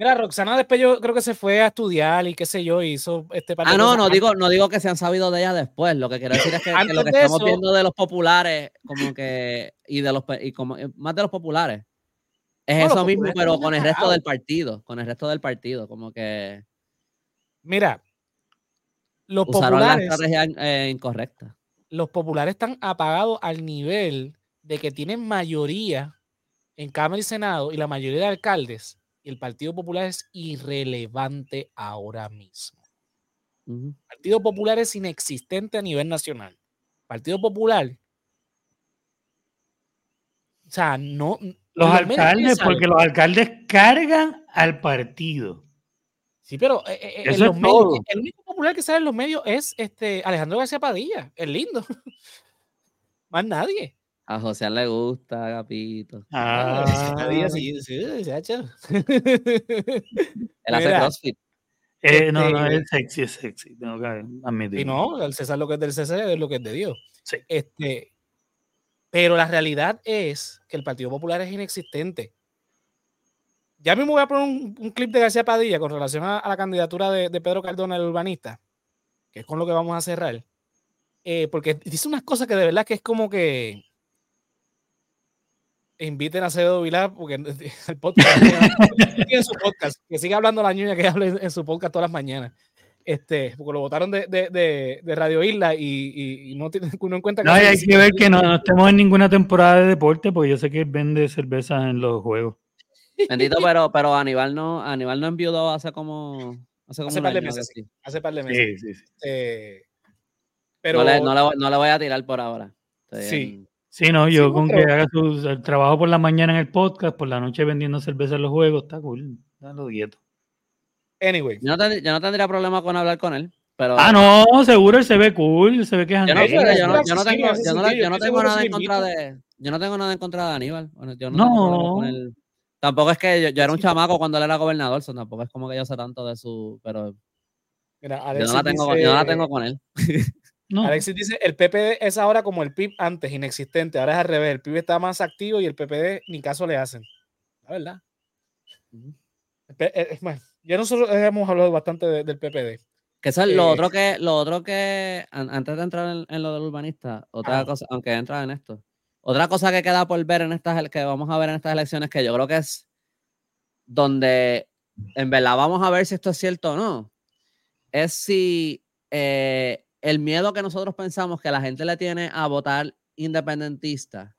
Mira, Roxana después yo creo que se fue a estudiar y qué sé yo, y hizo este Ah, no, no digo, no digo que se han sabido de ella después. Lo que quiero decir es que, lo que estamos eso- viendo de los populares, como que, y de los y como eh, más de los populares, es No, eso mismo, pero con el resto del partido, con el resto del partido, como que Mira, Los Usaron la populares, estrategia eh, incorrecta. los populares están apagados al nivel de que tienen mayoría en Cámara y Senado y la mayoría de alcaldes. Y el Partido Popular es irrelevante ahora mismo. El Partido Popular es inexistente a nivel nacional. Partido Popular. O sea, no. Los alcaldes, porque los alcaldes cargan al partido. Sí, pero eh, eh, en los es medios, el único popular que sale en los medios es este Alejandro García Padilla, el lindo. Más nadie. A José le gusta, Agapito. Ah, Padilla, sí, sí. Él hace. CrossFit. eh, no, no, este- es sexy, es sexy. Tengo que admitir. Y no, el César lo que es del César es lo que es de Dios. Sí. Este, pero la realidad es que el Partido Popular es inexistente. Ya mismo voy a poner un, un clip de García Padilla con relación a, a la candidatura de, de Pedro Cardona, el urbanista, que es con lo que vamos a cerrar. Eh, porque dice unas cosas que de verdad que es como que inviten a Cedo Vilar, porque el podcast tiene su podcast, que siga hablando la ñuña que hable en, en su podcast todas las mañanas. Este, porque lo votaron de, de, de, de Radio Isla y, y- y no tiene uno en cuenta No, y hace hay que ver que no, no estemos en ninguna temporada de deporte, porque yo sé que vende cervezas en los juegos. Bendito, pero, pero Aníbal no, Aníbal no enviudó hace como, hace como Hace un par de año meses, sí. hace par de meses. Sí, sí, sí. Eh, pero No, le, no, le, voy- no le voy a tirar por ahora. Estoy Sí. en- Sí, no, yo Sí, con pero- que haga su el trabajo por la mañana en el podcast, por la noche vendiendo cerveza en los juegos, está cool. Dalo quieto. anyway, Yo no, tendría, yo no tendría problema con hablar con él, pero Ah, no, seguro él se ve cool, se ve que es yo no, tengo, nada en contra de, yo no tengo nada en contra de Aníbal. Bueno, yo no, No. tengo con él. Tampoco es que yo, yo era un Sí. chamaco cuando él era gobernador, so tampoco es como que yo sé tanto de su, pero mira, yo no Alexis, la tengo, dice, yo no la tengo con él. No, Alexis dice, el PPD es ahora como el PIB antes, inexistente, ahora es al revés, el PIB está más activo y el PPD ni caso le hacen. La verdad. Eh, es más, ya nosotros hemos hablado bastante de- del PPD. Que eso es lo Eh, otro que, lo otro que, an- antes de entrar en, en lo del urbanista, otra Ajá. cosa, aunque entra en esto, otra cosa que queda por ver en estas, que vamos a ver en estas elecciones, que yo creo que es donde en verdad vamos a ver si esto es cierto o no, es si eh, el miedo que nosotros pensamos que la gente le tiene a votar independentista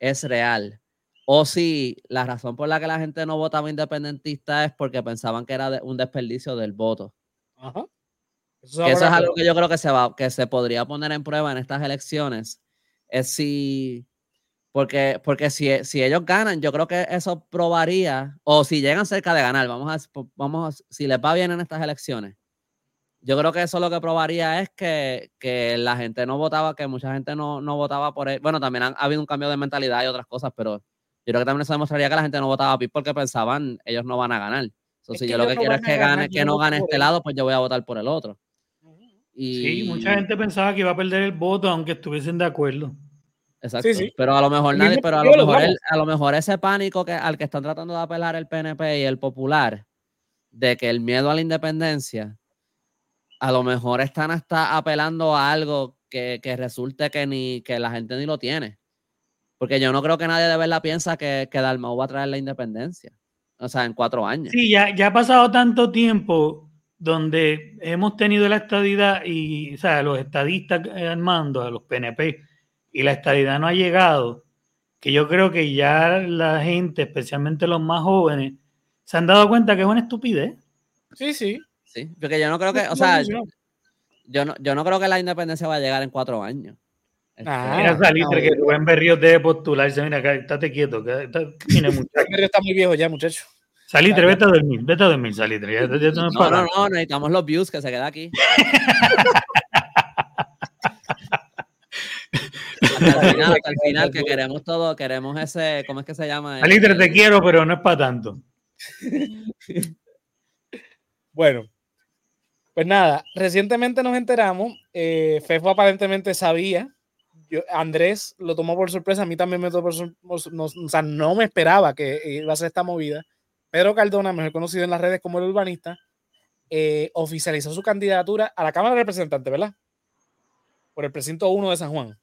es real. O si la razón por la que la gente no votaba independentista es porque pensaban que era de- un desperdicio del voto. Ajá. Eso, eso es algo que yo creo que se va, que se podría poner en prueba en estas elecciones. Es si, porque, porque si, si ellos ganan, yo creo que eso probaría, o si llegan cerca de ganar, vamos a, vamos a, si les va bien en estas elecciones, yo creo que eso lo que probaría es que, que la gente no votaba, que mucha gente no, no votaba por él. Bueno, también han- ha habido un cambio de mentalidad y otras cosas, pero yo creo que también eso demostraría que la gente no votaba a PIB porque pensaban ellos no van a ganar. Entonces, Es si yo lo que no quiero es que ganar, gane, que no gane este lado, pues yo voy a votar por el otro. Y, sí, mucha gente pensaba que iba a perder el voto aunque estuviesen de acuerdo. Exacto. Sí, sí. Pero a lo mejor nadie, pero a lo mejor, el- a lo mejor ese pánico que, al que están tratando de apelar el PNP y el Popular, de que el miedo a la independencia, a lo mejor están hasta apelando a algo que, que resulte que ni que la gente ni lo tiene. Porque yo no creo que nadie de verdad piensa que, que Dalmau va a traer la independencia. O sea, en cuatro años. Sí, ya, ya ha pasado tanto tiempo donde hemos tenido la estadidad y, o sea, los estadistas eh, al mando, a los PNP, y la estadidad no ha llegado, que yo creo que ya la gente, especialmente los más jóvenes, se han dado cuenta que es una estupidez. Sí, sí. Sí, porque yo no creo que, o sea, funcionó. yo no, yo no creo que la independencia va a llegar en cuatro años. Este, Ah, Mira, Salitre, no, que Rubén Berríos debe postularse. Mira, acá, estate quieto. que está- mira, muchacho. Pero está muy viejo ya, muchacho. Salitre, vete a dormir, vete a dormir, Salitre. Ya, ya no es No, para no, no, necesitamos los views que se queda aquí. hasta el final, hasta el final, que queremos todo, queremos ese, ¿cómo es que se llama? Salitre, te El- quiero, pero no es para tanto. Bueno, pues nada, recientemente nos enteramos, eh, Fefo aparentemente sabía, yo- Andrés lo tomó por sorpresa, a mí también me tomó por sorpresa, no, o sea, no me esperaba que iba a ser esta movida. Pedro Cardona, mejor conocido en las redes como el urbanista, eh, oficializó su candidatura a la Cámara de Representantes, ¿verdad? Por el precinto 1 de San Juan.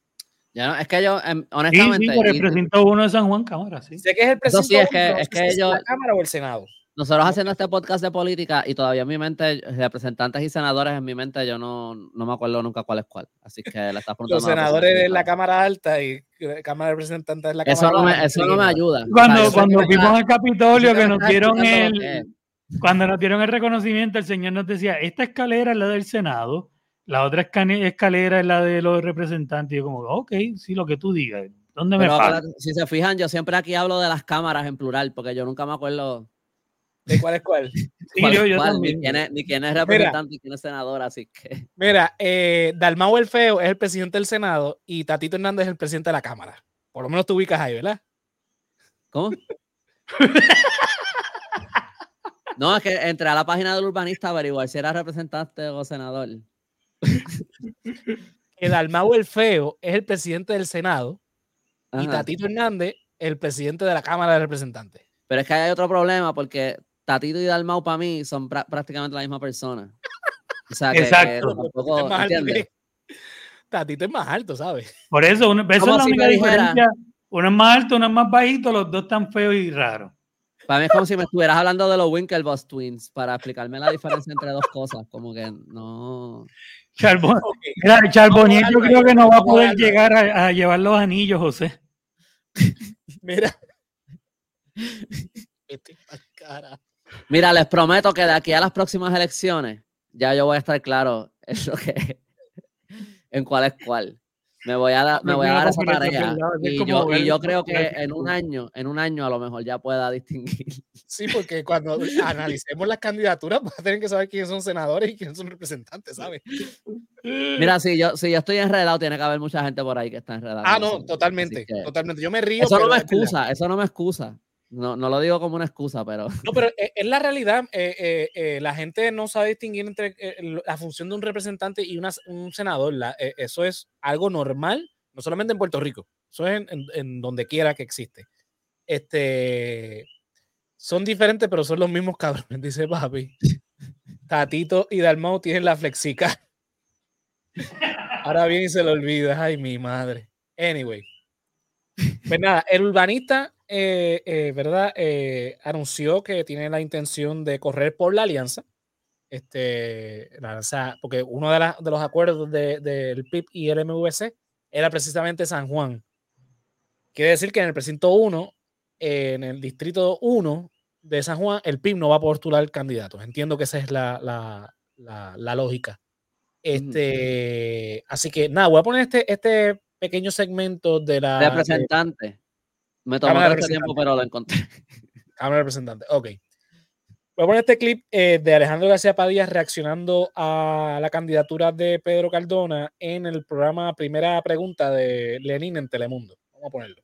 Ya no, es que yo, em, Sí, honestamente, sí, por el y- precinto uno de San Juan Cámara, sí. Sé que es el precinto sí, es 1, que- es es ellos- la Cámara o el Senado. Nosotros haciendo este podcast de política y todavía en mi mente, representantes y senadores en mi mente, yo no, no me acuerdo nunca cuál es cuál. Así que le estás preguntando. Los senadores en la Cámara Alta y la Cámara de Representantes en la eso Cámara no me, Baja. Eso no me ayuda. Cuando, O sea, cuando fuimos al Capitolio, que nos dieron el, cuando nos dieron el reconocimiento, el señor nos decía, esta escalera es la del Senado, la otra escalera es la de los representantes. Y yo como, ok, sí, lo que tú digas. ¿Dónde me Pero falta? si se fijan, yo siempre aquí hablo de las cámaras en plural, porque yo nunca me acuerdo ¿De cuál es cuál? Sí, cuál yo, es yo cuál, también. ni, quién es, ni quién es representante y quién es senador, así que Mira, eh, Dalmau el Feo es el presidente del Senado y Tatito Hernández es el presidente de la Cámara. Por lo menos tú ubicas ahí, ¿verdad? ¿Cómo? No, es que entré a la página del urbanista a averiguar si era representante o senador. Que Dalmau el Feo es el presidente del Senado y. Tatito Hernández el presidente de la Cámara de Representantes. Pero es que hay otro problema porque Tatito y Dalmau para mí son prá- prácticamente la misma persona. O sea, que, que Exacto. tampoco, Es más alto ¿entiendes? que- Tatito es más alto, ¿sabes? Por eso, una, esa Como es la si única dijera- diferencia. Uno es más alto, uno es más bajito, los dos están feos y raros. Para mí es como si me estuvieras hablando de los Winklevoss Twins para explicarme la diferencia entre dos cosas. Como que no. Charbon, mira, Charbonnier yo creo que no va a poder llegar a, a llevar los anillos, José. Mira. Mira, les prometo que de aquí a las próximas elecciones ya yo voy a estar claro en lo que en cuál es cuál. Me voy a, dar- me voy a dar esa tarea. Y yo, y yo creo que en un año, en un año a lo mejor ya pueda distinguir. Sí, porque cuando analicemos las candidaturas, vas a tener que saber quiénes son senadores y quiénes son representantes, ¿sabes? Mira, si yo, si yo estoy enredado, tiene que haber mucha gente por ahí que está enredada. Ah, no, totalmente, que- totalmente. Yo me río. Eso no me excusa, eso no me excusa. No, no lo digo como una excusa, pero No, pero es, es la realidad. eh, eh, eh, la gente no sabe distinguir entre la función de un representante y una- un senador. eso es algo normal, no solamente en Puerto Rico, eso es en donde quiera que existe. Este, son diferentes, pero son los mismos cabrones, dice papi. Tatito y Dalmau tienen la flexica. Ahora bien y se lo olvida. Ay, mi madre. Anyway. Pues nada, el urbanista, eh, eh, ¿verdad? Eh, anunció que tiene la intención de correr por la alianza. Este, la alianza- porque uno de, la- de los acuerdos de- del PIB y el MVC era precisamente San Juan. Quiere decir que en el precinto 1, eh, en el distrito 1 de San Juan, el PIB no va a postular candidatos. Entiendo que esa es la, la- la- la lógica. Este, así que nada, voy a poner este, este pequeño segmento de la de representante. Me tomó este tiempo, pero lo encontré. Cámara de Representantes. Ok. Voy a poner este clip eh, de Alejandro García Padilla reaccionando a la candidatura de Pedro Cardona en el programa Primera Pregunta de Lenin en Telemundo. Vamos a ponerlo.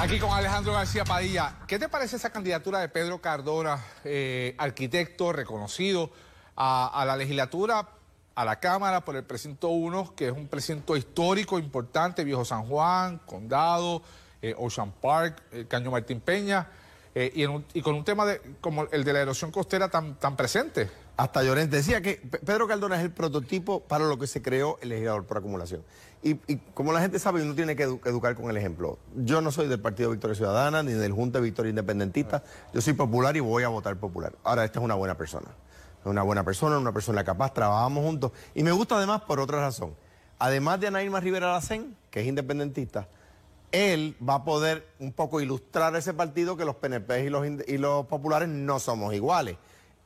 Aquí con Alejandro García Padilla. ¿Qué te parece esa candidatura de Pedro Cardona, eh, arquitecto reconocido, a, a la legislatura, a la Cámara por el precinto 1, que es un precinto histórico, importante, Viejo San Juan, Condado, eh, Ocean Park, el Caño Martín Peña, eh, y, en un- y con un tema de, como el de la erosión costera tan, tan presente? Hasta Llorente decía que Pe- Pedro Cardona es el prototipo para lo que se creó el legislador por acumulación. Y, y como la gente sabe, uno tiene que edu- educar con el ejemplo. Yo no soy del Partido Victoria Ciudadana ni del Junta de Victoria Independentista. Yo soy popular y voy a votar popular. Ahora, esta es una buena persona. Es una buena persona, una persona capaz, trabajamos juntos. Y me gusta además por otra razón. Además de Ana Irma Rivera Lacén, que es independentista, él va a poder un poco ilustrar ese partido que los PNP y los, ind- y los populares no somos iguales.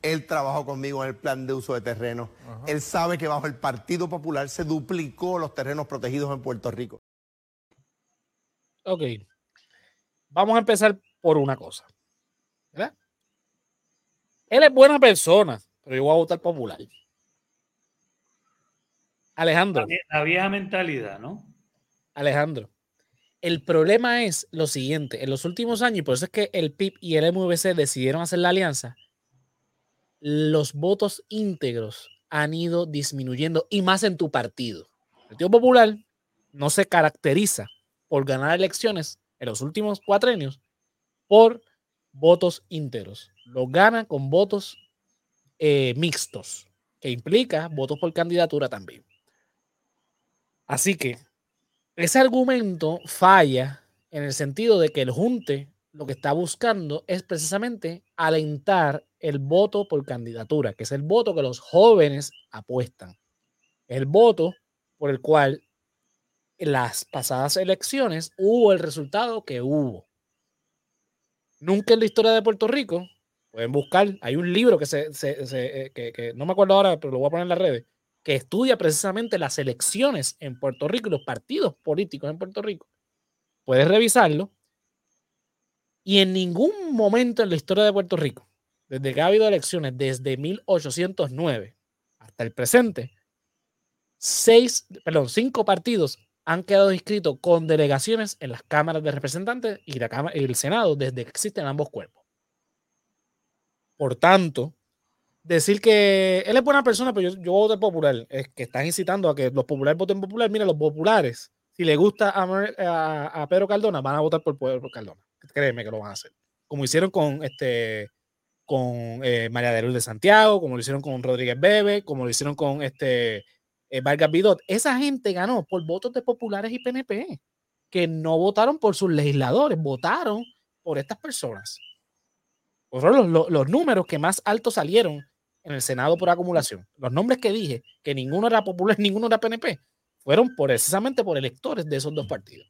Él trabajó conmigo en el plan de uso de terrenos. Él sabe que bajo el Partido Popular se duplicó los terrenos protegidos en Puerto Rico. Ok. Vamos a empezar por una cosa. ¿Verdad? Él es buena persona, pero yo voy a votar popular. Alejandro. La vieja mentalidad, ¿no? Alejandro, el problema es lo siguiente, en los últimos años, y por eso es que el PIB y el MVC decidieron hacer la alianza, los votos íntegros han ido disminuyendo y más en tu partido. El Partido Popular no se caracteriza por ganar elecciones en los últimos cuatro años por votos íntegros. Los gana con votos eh, mixtos, que implica votos por candidatura también. Así que ese argumento falla en el sentido de que el junte lo que está buscando es precisamente alentar el voto por candidatura, que es el voto que los jóvenes apuestan. El voto por el cual en las pasadas elecciones hubo el resultado que hubo. Nunca en la historia de Puerto Rico, pueden buscar, hay un libro que, se, eh, que, no me acuerdo ahora, pero lo voy a poner en las redes, que estudia precisamente las elecciones en Puerto Rico y los partidos políticos en Puerto Rico. Puedes revisarlo. Y en ningún momento en la historia de Puerto Rico, desde que ha habido elecciones, desde 1809 hasta el presente, seis, perdón, cinco partidos han quedado inscritos con delegaciones en las cámaras de representantes y, la cámara, y el Senado desde que existen ambos cuerpos. Por tanto, decir que él es buena persona, pero yo, yo voto popular, es que están incitando a que los populares voten popular. Mira, los populares, si le gusta a, Pedro Cardona, van a votar por Pedro Cardona. Créeme que lo van a hacer. Como hicieron con este con eh, María de Luz de Santiago, como lo hicieron con Rodríguez Bebe, como lo hicieron con este eh, Vargas Vidot, esa gente ganó por votos de populares y PNP, que no votaron por sus legisladores, votaron por estas personas. Fueron los, los, números que más altos salieron en el Senado por acumulación. Los nombres que dije, que ninguno era popular, ninguno era PNP, fueron precisamente por electores de esos dos partidos.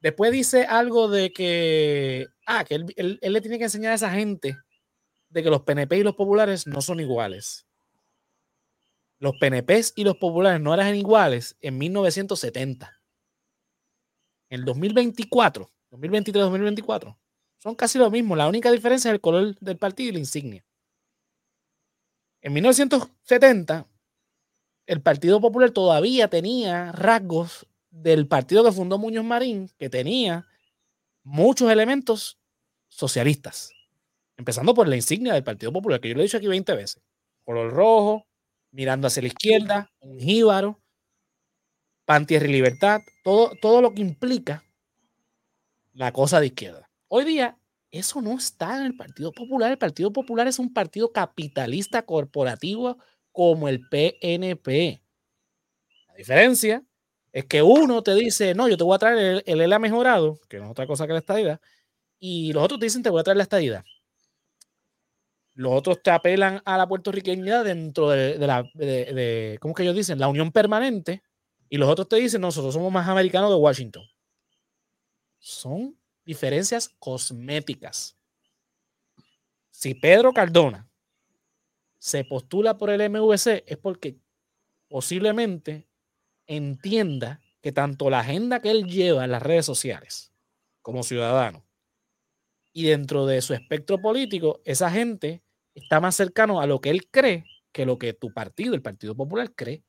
Después dice algo de que, ah, que él, él le tiene que enseñar a esa gente de que los PNP y los populares no son iguales los PNPs y los populares no eran iguales en 1970. En 2024, 2023-2024, son casi lo mismo. La única diferencia es el color del partido y la insignia. En 1970, el Partido Popular todavía tenía rasgos del partido que fundó Muñoz Marín, que tenía muchos elementos socialistas. Empezando por la insignia del Partido Popular, que yo lo he dicho aquí 20 veces. Color rojo, mirando hacia la izquierda, un jíbaro, pan, tierra y libertad, todo, todo lo que implica la cosa de izquierda. Hoy día, eso no está en el Partido Popular. El Partido Popular es un partido capitalista corporativo como el PNP. La diferencia es que uno te dice, no, yo te voy a traer el, el ELA mejorado, que no es otra cosa que la estadidad, y los otros dicen, te voy a traer la estadidad. Los otros te apelan a la puertorriqueñidad dentro de, la, de, ¿cómo que ellos dicen? La unión permanente. Y los otros te dicen, nosotros somos más americanos de Washington. Son diferencias cosméticas. Si Pedro Cardona se postula por el MVC es porque posiblemente entienda que tanto la agenda que él lleva en las redes sociales como ciudadano y dentro de su espectro político, esa gente está más cercano a lo que él cree que lo que tu partido, el Partido Popular, cree.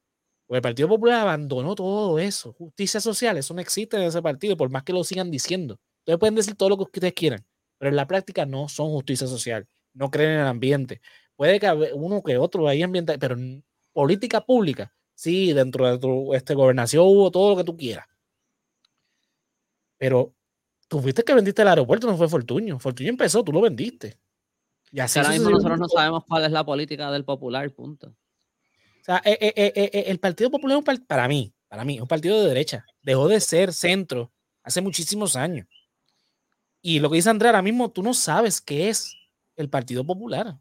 Porque el Partido Popular abandonó todo eso. Justicia social, eso no existe en ese partido, por más que lo sigan diciendo. Ustedes pueden decir todo lo que ustedes quieran, pero en la práctica no son justicia social. No creen en el ambiente. Puede que uno que otro ahí ambiental, pero política pública, sí, dentro de tu este, gobernación hubo todo lo que tú quieras. Pero tú fuiste que vendiste el aeropuerto, no fue Fortuño. Fortuño empezó, tú lo vendiste. Y así ahora mismo nosotros no sabemos cuál es la política del popular, punto. O sea, eh, eh, eh, el Partido Popular es un para mí, para mí, es un partido de derecha. Dejó de ser centro hace muchísimos años. Y lo que dice Andrea, ahora mismo tú no sabes qué es el Partido Popular.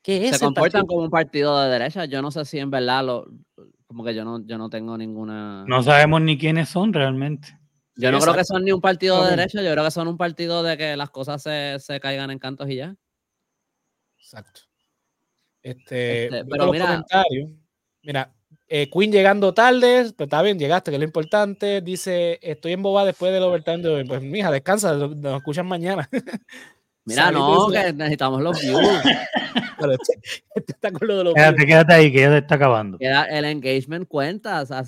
¿Qué es Se comportan como un partido de derecha. Yo no sé si en verdad lo, como que yo no, yo no tengo ninguna. No sabemos ni quiénes son realmente. Yo no creo que son ni un partido de derecha, yo creo que son un partido de que las cosas se, se caigan en cantos y ya. Exacto. Este, este pero mira, mira eh, Queen llegando tarde, pero está bien, llegaste, que es lo importante. Dice, estoy en boba después del overtime de hoy. Pues, mija, descansa, nos escuchan mañana. Mira, no, que necesitamos los views. este, este, está con lo de los quédate, quédate ahí, que ya se está acabando. El engagement cuenta, o sea,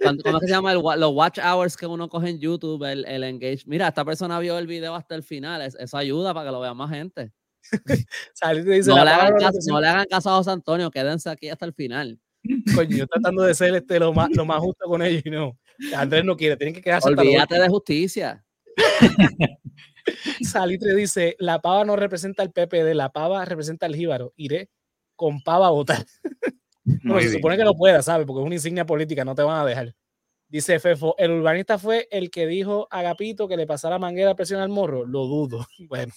¿Cómo es que se llama el, los watch hours que uno coge en YouTube? El, el engage. Mira, esta persona vio el video hasta el final. eso ayuda para que lo vea más gente. no, le hagan caso, a José Antonio, quédense aquí hasta el final. Coño, yo tratando de ser este, lo, más, lo más justo con ellos y no. Andrés no quiere, tienen que quedarse. Olvídate de justicia. Salitre dice: La pava no representa el PPD, la pava representa el jíbaro. Iré con pava a votar. se supone que no pueda, ¿sabes? Porque es una insignia política, no te van a dejar. Dice Fefo, el urbanista fue el que dijo a Agapito que le pasara manguera a presión al morro. Lo dudo. Bueno,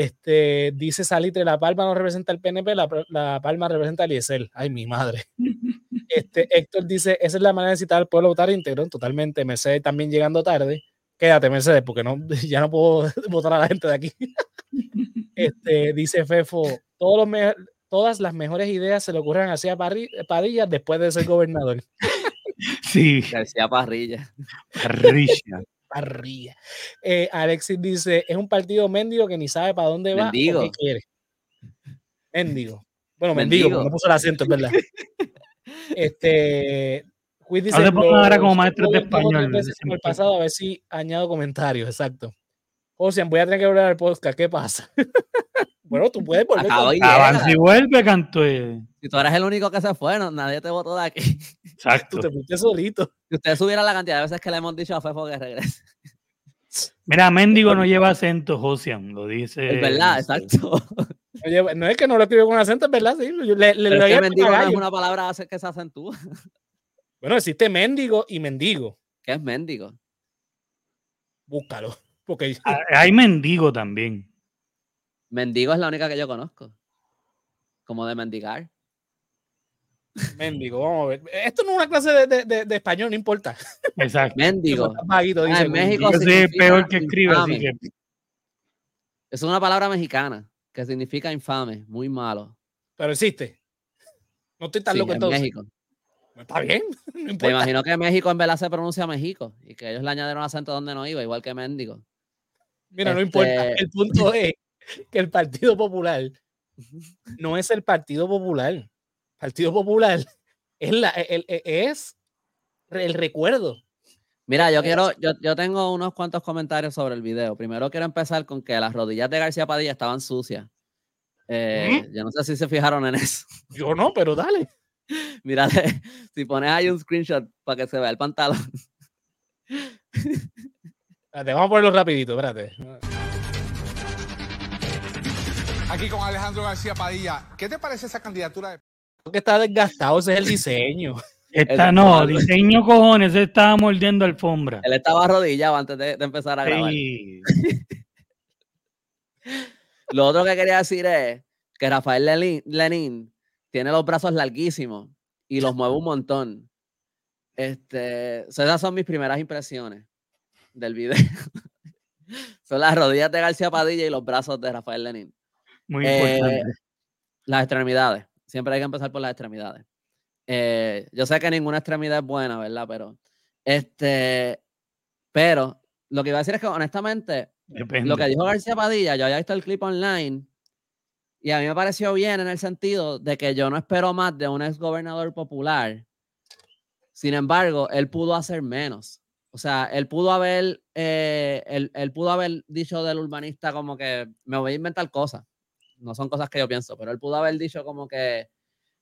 este, dice Salitre, la palma no representa el PNP, la, la palma representa el IESEL. Ay, mi madre. Este, Héctor dice, esa es la manera de citar al pueblo a votar íntegro. Totalmente. Mercedes también llegando tarde. Quédate, Mercedes, porque no, ya no puedo votar a la gente de aquí. Este, dice Fefo, todos los me- todas las mejores ideas se le ocurren a Parri- Padilla después de ser gobernador. Sí, García Parrilla. Parrilla. Parrilla. Eh, Alexis dice, es un partido mendigo que ni sabe para dónde va Mendigo. o qué quiere. Mendigo. Bueno, mendigo, Mendigo. porque no puso el acento, es verdad. Este, Quiz dice, te pongas ahora como "Los maestro de o español, como el pasado, a ver si añado comentarios, exacto. Ocean, voy a tener que volver al podcast, ¿qué pasa? bueno, tú puedes volver. Y llega. vuelve, canto. eh. Si tú eres el único que se fue, no- nadie te votó de aquí. Exacto. Tú te fuiste solito. Si usted subiera la cantidad de veces que le hemos dicho a Fefo que regrese. Mira, Mendigo no lleva acento, Josian, lo dice. Es verdad, exacto. Oye, no es que no lo escribió con acento, es verdad, sí. Le, le, es que mendigo no es una palabra que se acentúa. Bueno, existe mendigo y mendigo. ¿Qué es mendigo? Búscalo. Porque Ah, Hay mendigo también. Mendigo es la única que yo conozco. Como de mendigar. Mendigo, vamos a ver. Esto no es una clase de, de- de- de español, no importa. Exacto. Mendigo. Vaguito, Ah, dice en México Yo sí. soy el significa peor que escribe, así que. Es una palabra mexicana que significa infame, muy malo. Pero existe. No estoy tan Sí, loco en entonces. México. Está bien, no Me imagino que México en verdad se pronuncia México y que ellos le añadieron acento donde no iba, igual que mendigo. Mira, no importa. Este- El punto es que el Partido Popular no es el Partido Popular. Partido Popular es, la, el- el- es el recuerdo. Mira, yo quiero, yo, yo tengo unos cuantos comentarios sobre el video. Primero quiero empezar con que las rodillas de García Padilla estaban sucias. Eh, Yo no sé si se fijaron en eso. Yo no, pero dale. Mira, si pones ahí un screenshot para que se vea el pantalón. Espérate, vamos a ponerlo rapidito, espérate. Aquí con Alejandro García Padilla. ¿Qué te parece esa candidatura de Porque está desgastado, ese es el diseño. Esta El no, diseño cojones, se estaba mordiendo alfombra. Él estaba arrodillado antes de, de empezar a grabar. Sí. Lo otro que quería decir es que Rafael Lenin, Lenin tiene los brazos larguísimos y los mueve un montón. Este, esas son mis primeras impresiones del video. son las rodillas de García Padilla y los brazos de Rafael Lenin. Muy Eh, importante. Las extremidades. Siempre hay que empezar por las extremidades. Eh, yo sé que ninguna extremidad es buena, ¿verdad? Pero, este, pero lo que iba a decir es que honestamente, Depende. lo que dijo García Padilla, yo había visto el clip online y a mí me pareció bien en el sentido de que yo no espero más de un ex gobernador popular. Sin embargo, él pudo hacer menos. O sea, él pudo haber, eh, él, él pudo haber dicho del urbanista como que me voy a inventar cosas. No son cosas que yo pienso, pero él pudo haber dicho como que,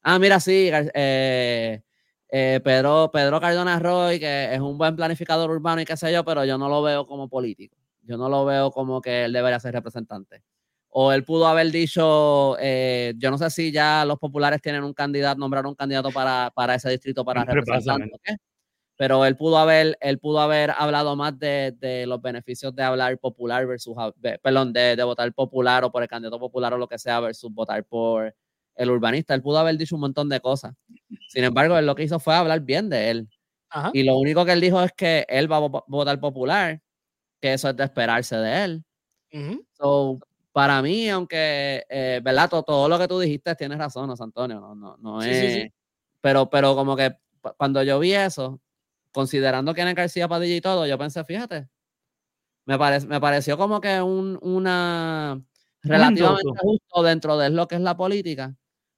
ah, mira, sí, eh, eh, Pedro, Pedro Cardona Roy, que es un buen planificador urbano y qué sé yo, pero yo no lo veo como político. Yo no lo veo como que él debería ser representante. O él pudo haber dicho, eh, yo no sé si ya los populares tienen un candidato, nombraron un candidato para, para ese distrito para Siempre pero él pudo haber, él pudo haber hablado más de, de los beneficios de hablar popular versus, de- perdón, de, de votar popular o por el candidato popular o lo que sea versus votar por el urbanista. Él pudo haber dicho un montón de cosas. Sin embargo, él lo que hizo fue hablar bien de él. Ajá. Y lo único que él dijo es que él va a vo- votar popular, que eso es de esperarse de él. Ujú. So, para mí, aunque, eh, ¿verdad? Todo, todo lo que tú dijiste tienes razón, José Antonio. No, no, no Sí, es. sí, sí. Pero, pero como que cuando yo vi eso, considerando quién es García Padilla y todo, yo pensé, fíjate, me, parece me pareció como que un, una relativamente justo dentro de lo que es la política,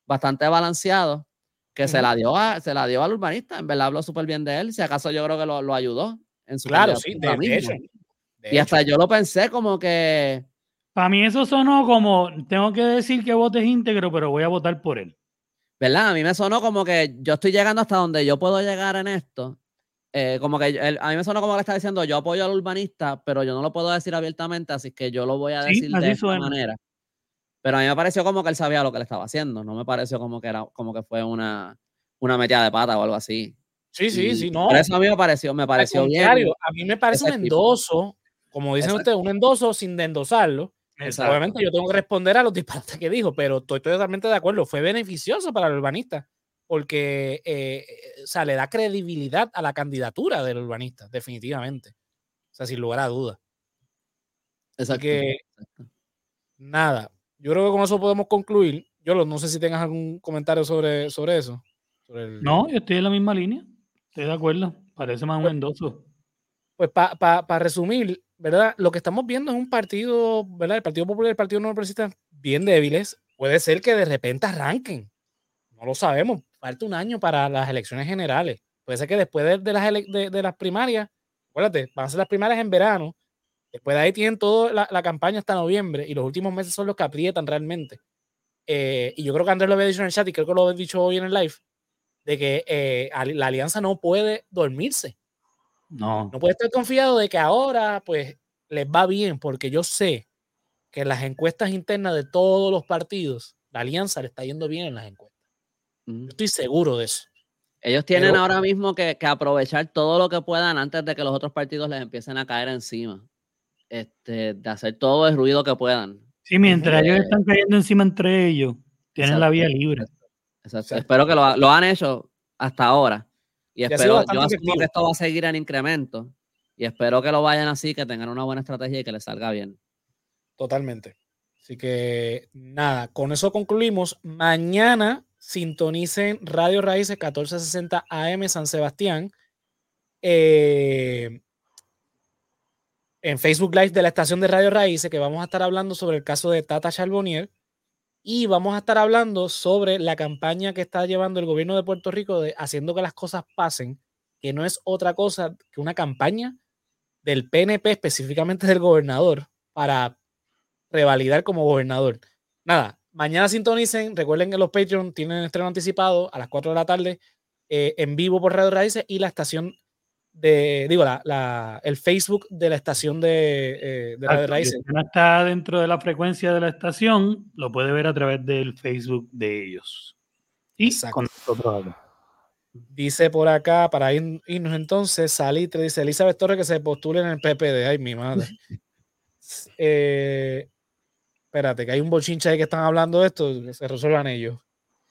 bastante balanceado, que se la dio a, se la dio al urbanista, en verdad habló súper bien de él, si acaso yo creo que lo, lo ayudó en su Claro, sí, de, hecho. De Y hecho. hasta yo lo pensé como que, Para mí eso sonó como, tengo que decir que votes íntegro, pero voy a votar por él. ¿verdad? A mí me sonó como que yo estoy llegando hasta donde yo puedo llegar en esto. Eh, como que él- a mí me sonó como que está diciendo, yo apoyo al urbanista, pero yo no lo puedo decir abiertamente, así que yo lo voy a decir de esta suena. manera. Pero a mí me pareció como que él sabía lo que le estaba haciendo, no me pareció como que era como que fue una, una metida de pata o algo así. Sí, sí, Y sí, no. Por eso a mí me pareció, me pareció bien. a mí me parece un endoso, como dicen Exacto. ustedes, un endoso sin de endosarlo. Exacto. Obviamente yo tengo que responder a los disparates que dijo, pero estoy totalmente de acuerdo. Fue beneficioso para el urbanista porque eh, eh, o sea, le da credibilidad a la candidatura del urbanista, definitivamente. O sea, sin lugar a dudas. Así Exacto. que, nada, yo creo que con eso podemos concluir. Yo lo- no sé si tengas algún comentario sobre, sobre eso. sobre el- No, yo estoy en la misma línea. Estoy de acuerdo. Parece más un endoso. Pues para resumir, ¿verdad? Lo que estamos viendo es un partido, ¿verdad? El Partido Popular y el Partido No Progresista bien débiles. Puede ser que de repente arranquen. No lo sabemos. Falta un año para las elecciones generales. Puede ser que después de, de las, de, de las primarias, acuérdate, van a ser las primarias en verano. Después de ahí tienen toda la, la campaña hasta noviembre y los últimos meses son los que aprietan realmente. Eh, y yo creo que Andrés lo había dicho en el chat y creo que lo había dicho hoy en el live, de que eh, la alianza no puede dormirse No. no puede estar confiado de que ahora pues les va bien, porque yo sé que en las encuestas internas de todos los partidos, la alianza le está yendo bien en las encuestas. Yo estoy seguro de eso. Ellos tienen Pero- ahora mismo que, que aprovechar todo lo que puedan antes de que los otros partidos les empiecen a caer encima. Este, de hacer todo el ruido que puedan. Sí, mientras ellos Eh, están cayendo encima entre ellos, tienen la vía libre. Exacto. Exacto. Espero que lo, ha- lo han hecho hasta ahora. Y espero, yo asumo que esto va a seguir en incremento. Y espero que lo vayan así, que tengan una buena estrategia y que les salga bien. Totalmente. Así que nada, con eso concluimos. Mañana sintonicen Radio Raíces 1460 AM San Sebastián. eh, en Facebook Live de la estación de Radio Raíces, que vamos a estar hablando sobre el caso de Tata Charbonnier y vamos a estar hablando sobre la campaña que está llevando el gobierno de Puerto Rico de haciendo que las cosas pasen, que no es otra cosa que una campaña del PNP, específicamente del gobernador, para revalidar como gobernador. Nada, mañana sintonicen, recuerden que los Patreon tienen estreno anticipado a las 4 de la tarde eh, en vivo por Radio Raíces y la estación de, digo, la, la- el Facebook de la estación de, eh, de Radio Raíces. Si no está dentro de la frecuencia de la estación, lo puede ver a través del Facebook de ellos. Y Exacto. con nosotros acá. Dice por acá, para ir- irnos entonces, Salitre, dice Elizabeth Torres que se postule en el PPD. Ay, mi madre. Eh, espérate, que hay un bochincha ahí que están hablando de esto, se resuelvan ellos.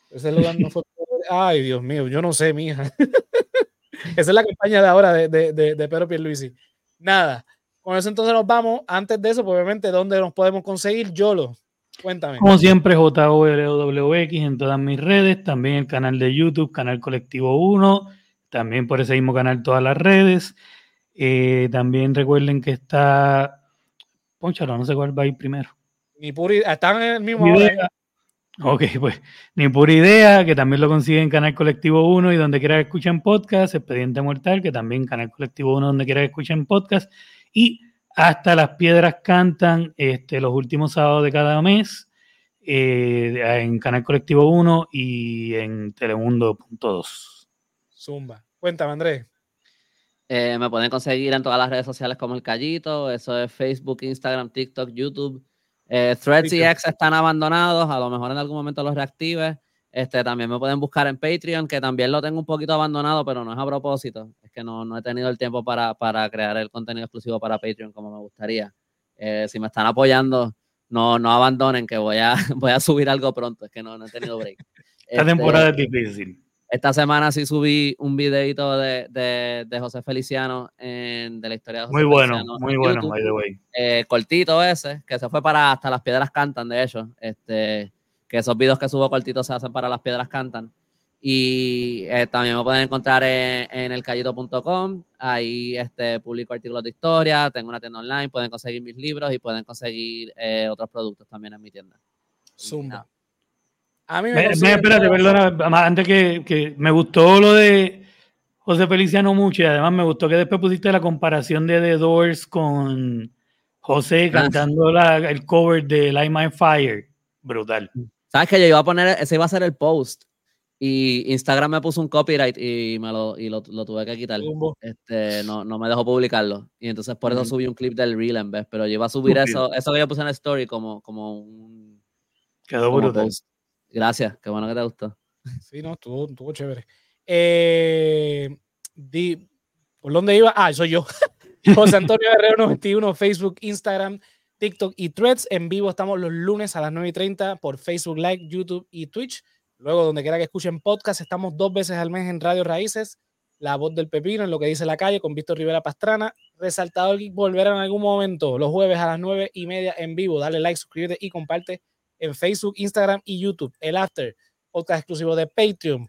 Ese lugar no fue- Ay, Dios mío, yo no sé, mija. Esa es la campaña de ahora de, de, de, de Pedro Pierluisi. Nada, con eso entonces nos vamos. Antes de eso, pues, obviamente, ¿dónde nos podemos conseguir? Yolo, cuéntame. Como siempre, JOLOWX en todas mis redes, también el canal de YouTube, Canal Colectivo 1, también por ese mismo canal todas las redes. Eh, también recuerden que está... Ponchalo, no sé cuál va a ir primero. Ni puri, están en el mismo idea. Ok, pues ni pura idea, que también lo consiguen en Canal Colectivo 1 y donde quiera que escuchen podcast, Expediente Mortal, que también Canal Colectivo 1 donde quiera que escuchen podcast, y hasta las piedras cantan este, los últimos sábados de cada mes eh, en Canal Colectivo 1 y en Telemundo.2. Zumba. Cuéntame, Andrés. Eh, me pueden conseguir en todas las redes sociales como El Callito, eso es Facebook, Instagram, TikTok, YouTube. Eh, Threads y. X están abandonados, a lo mejor en algún momento los reactive. Este, también me pueden buscar en Patreon, que también lo tengo un poquito abandonado, pero no es a propósito. Es que no, no he tenido el tiempo para, para crear el contenido exclusivo para Patreon como me gustaría. Eh, si me están apoyando, no, no abandonen, que voy a, voy a subir algo pronto. Es que no, no he tenido break. Esta Este, temporada es difícil. Esta semana sí subí un videito de, de, de José Feliciano en, de la historia de José Muy bueno, Feliciano muy en bueno, YouTube. by the way. Eh, cortito ese, que se fue para hasta las piedras cantan, de hecho. Este, que esos videos que subo cortitos se hacen para las piedras cantan. Y eh, también me pueden encontrar en, en elcallito.com. Ahí este, publico artículos de historia, tengo una tienda online, pueden conseguir mis libros y pueden conseguir eh, otros productos también en mi tienda. Zumba. A mí me, Me- espérate, perdona, antes que, que me gustó lo de José Feliciano mucho y además me gustó que después pusiste la comparación de The Doors con José cantando la- el cover de Light My Fire. Brutal. ¿Sabes que yo iba a poner, ese iba a ser el post? Y Instagram me puso un copyright y, me lo, y lo, lo tuve que quitar. Este, no, no me dejó publicarlo. Y entonces por eso subí un clip del reel en vez. Pero yo iba a subir Estúpido. eso, eso que yo puse en la story como, como un Quedó como brutal. post. Gracias, qué bueno que te gustó. Sí, no, estuvo, estuvo chévere. Eh, Di, ¿Por dónde iba? Ah, soy yo. José Antonio Guerrero 91, Facebook, Instagram, TikTok y Threads. En vivo estamos los lunes a las 9 y 30 por Facebook Live, YouTube y Twitch. Luego, donde quiera que escuchen podcast, estamos dos veces al mes en Radio Raíces, La Voz del Pepino, en lo que dice la calle, con Víctor Rivera Pastrana. Resaltador volverá en algún momento, los jueves a las 9 y media en vivo. Dale like, suscríbete y comparte en Facebook, Instagram y YouTube. El After, podcast exclusivo de Patreon.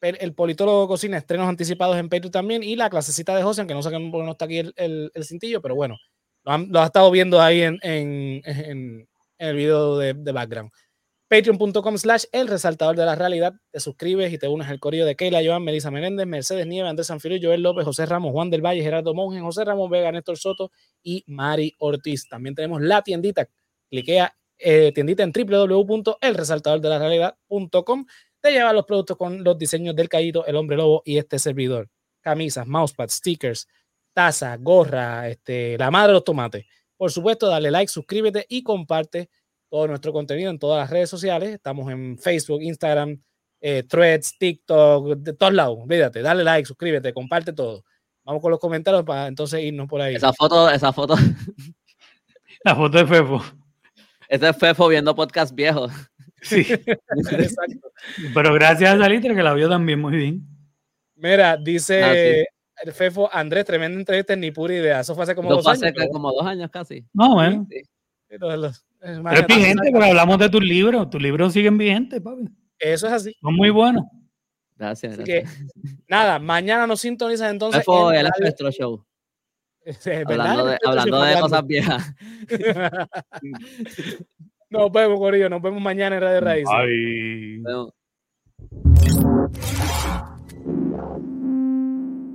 El politólogo cocina estrenos anticipados en Patreon también. Y la clasecita de José, aunque no sé por no está aquí el, el, el cintillo, pero bueno, lo, han, ha estado viendo ahí en, en, en, el video de, de background patreon.com slash el resaltador de la realidad. Te suscribes y te unes al correo de Keila, Joan, Melissa Menéndez, Mercedes Nieve, Andrés Sanfilio, Joel López, José Ramos, Juan del Valle, Gerardo Monge, José Ramos Vega, Néstor Soto y Mari Ortiz. También tenemos la tiendita. Cliquea eh, tiendita en www.elresaltadordelarealidad.com. Te lleva los productos con los diseños del Caído, el Hombre Lobo y este servidor. Camisas, mousepads, stickers, taza, gorra, este, la madre de los tomates. Por supuesto, dale like, suscríbete y comparte todo nuestro contenido en todas las redes sociales. Estamos en Facebook, Instagram, eh, Threads, TikTok, de todos lados. Olvídate, dale like, suscríbete, comparte todo. Vamos con los comentarios para entonces irnos por ahí. Esa foto, esa foto. La foto de Fefo. Este es Fefo viendo podcast viejos. Sí. Exacto. Pero gracias a Salitre que la vio también muy bien. Mira, dice Ah, sí. el Fefo, Andrés, tremenda entrevista, ni pura idea. Eso fue hace como dos fue años. hace pero- como dos años casi. No, bueno. Sí. pero los- eh, Pero es vigente porque hablamos de tus libros. Tus libros siguen vigentes, papi. Eso es así. Son muy buenos. Gracias. Así gracias. que, nada, mañana nos sintonizas entonces. Fefo, en el Radio- Nuestro Show. Hablando de, hablando de cosas viejas. nos vemos, Corillo. Nos vemos mañana en Radio Raíz. Bye.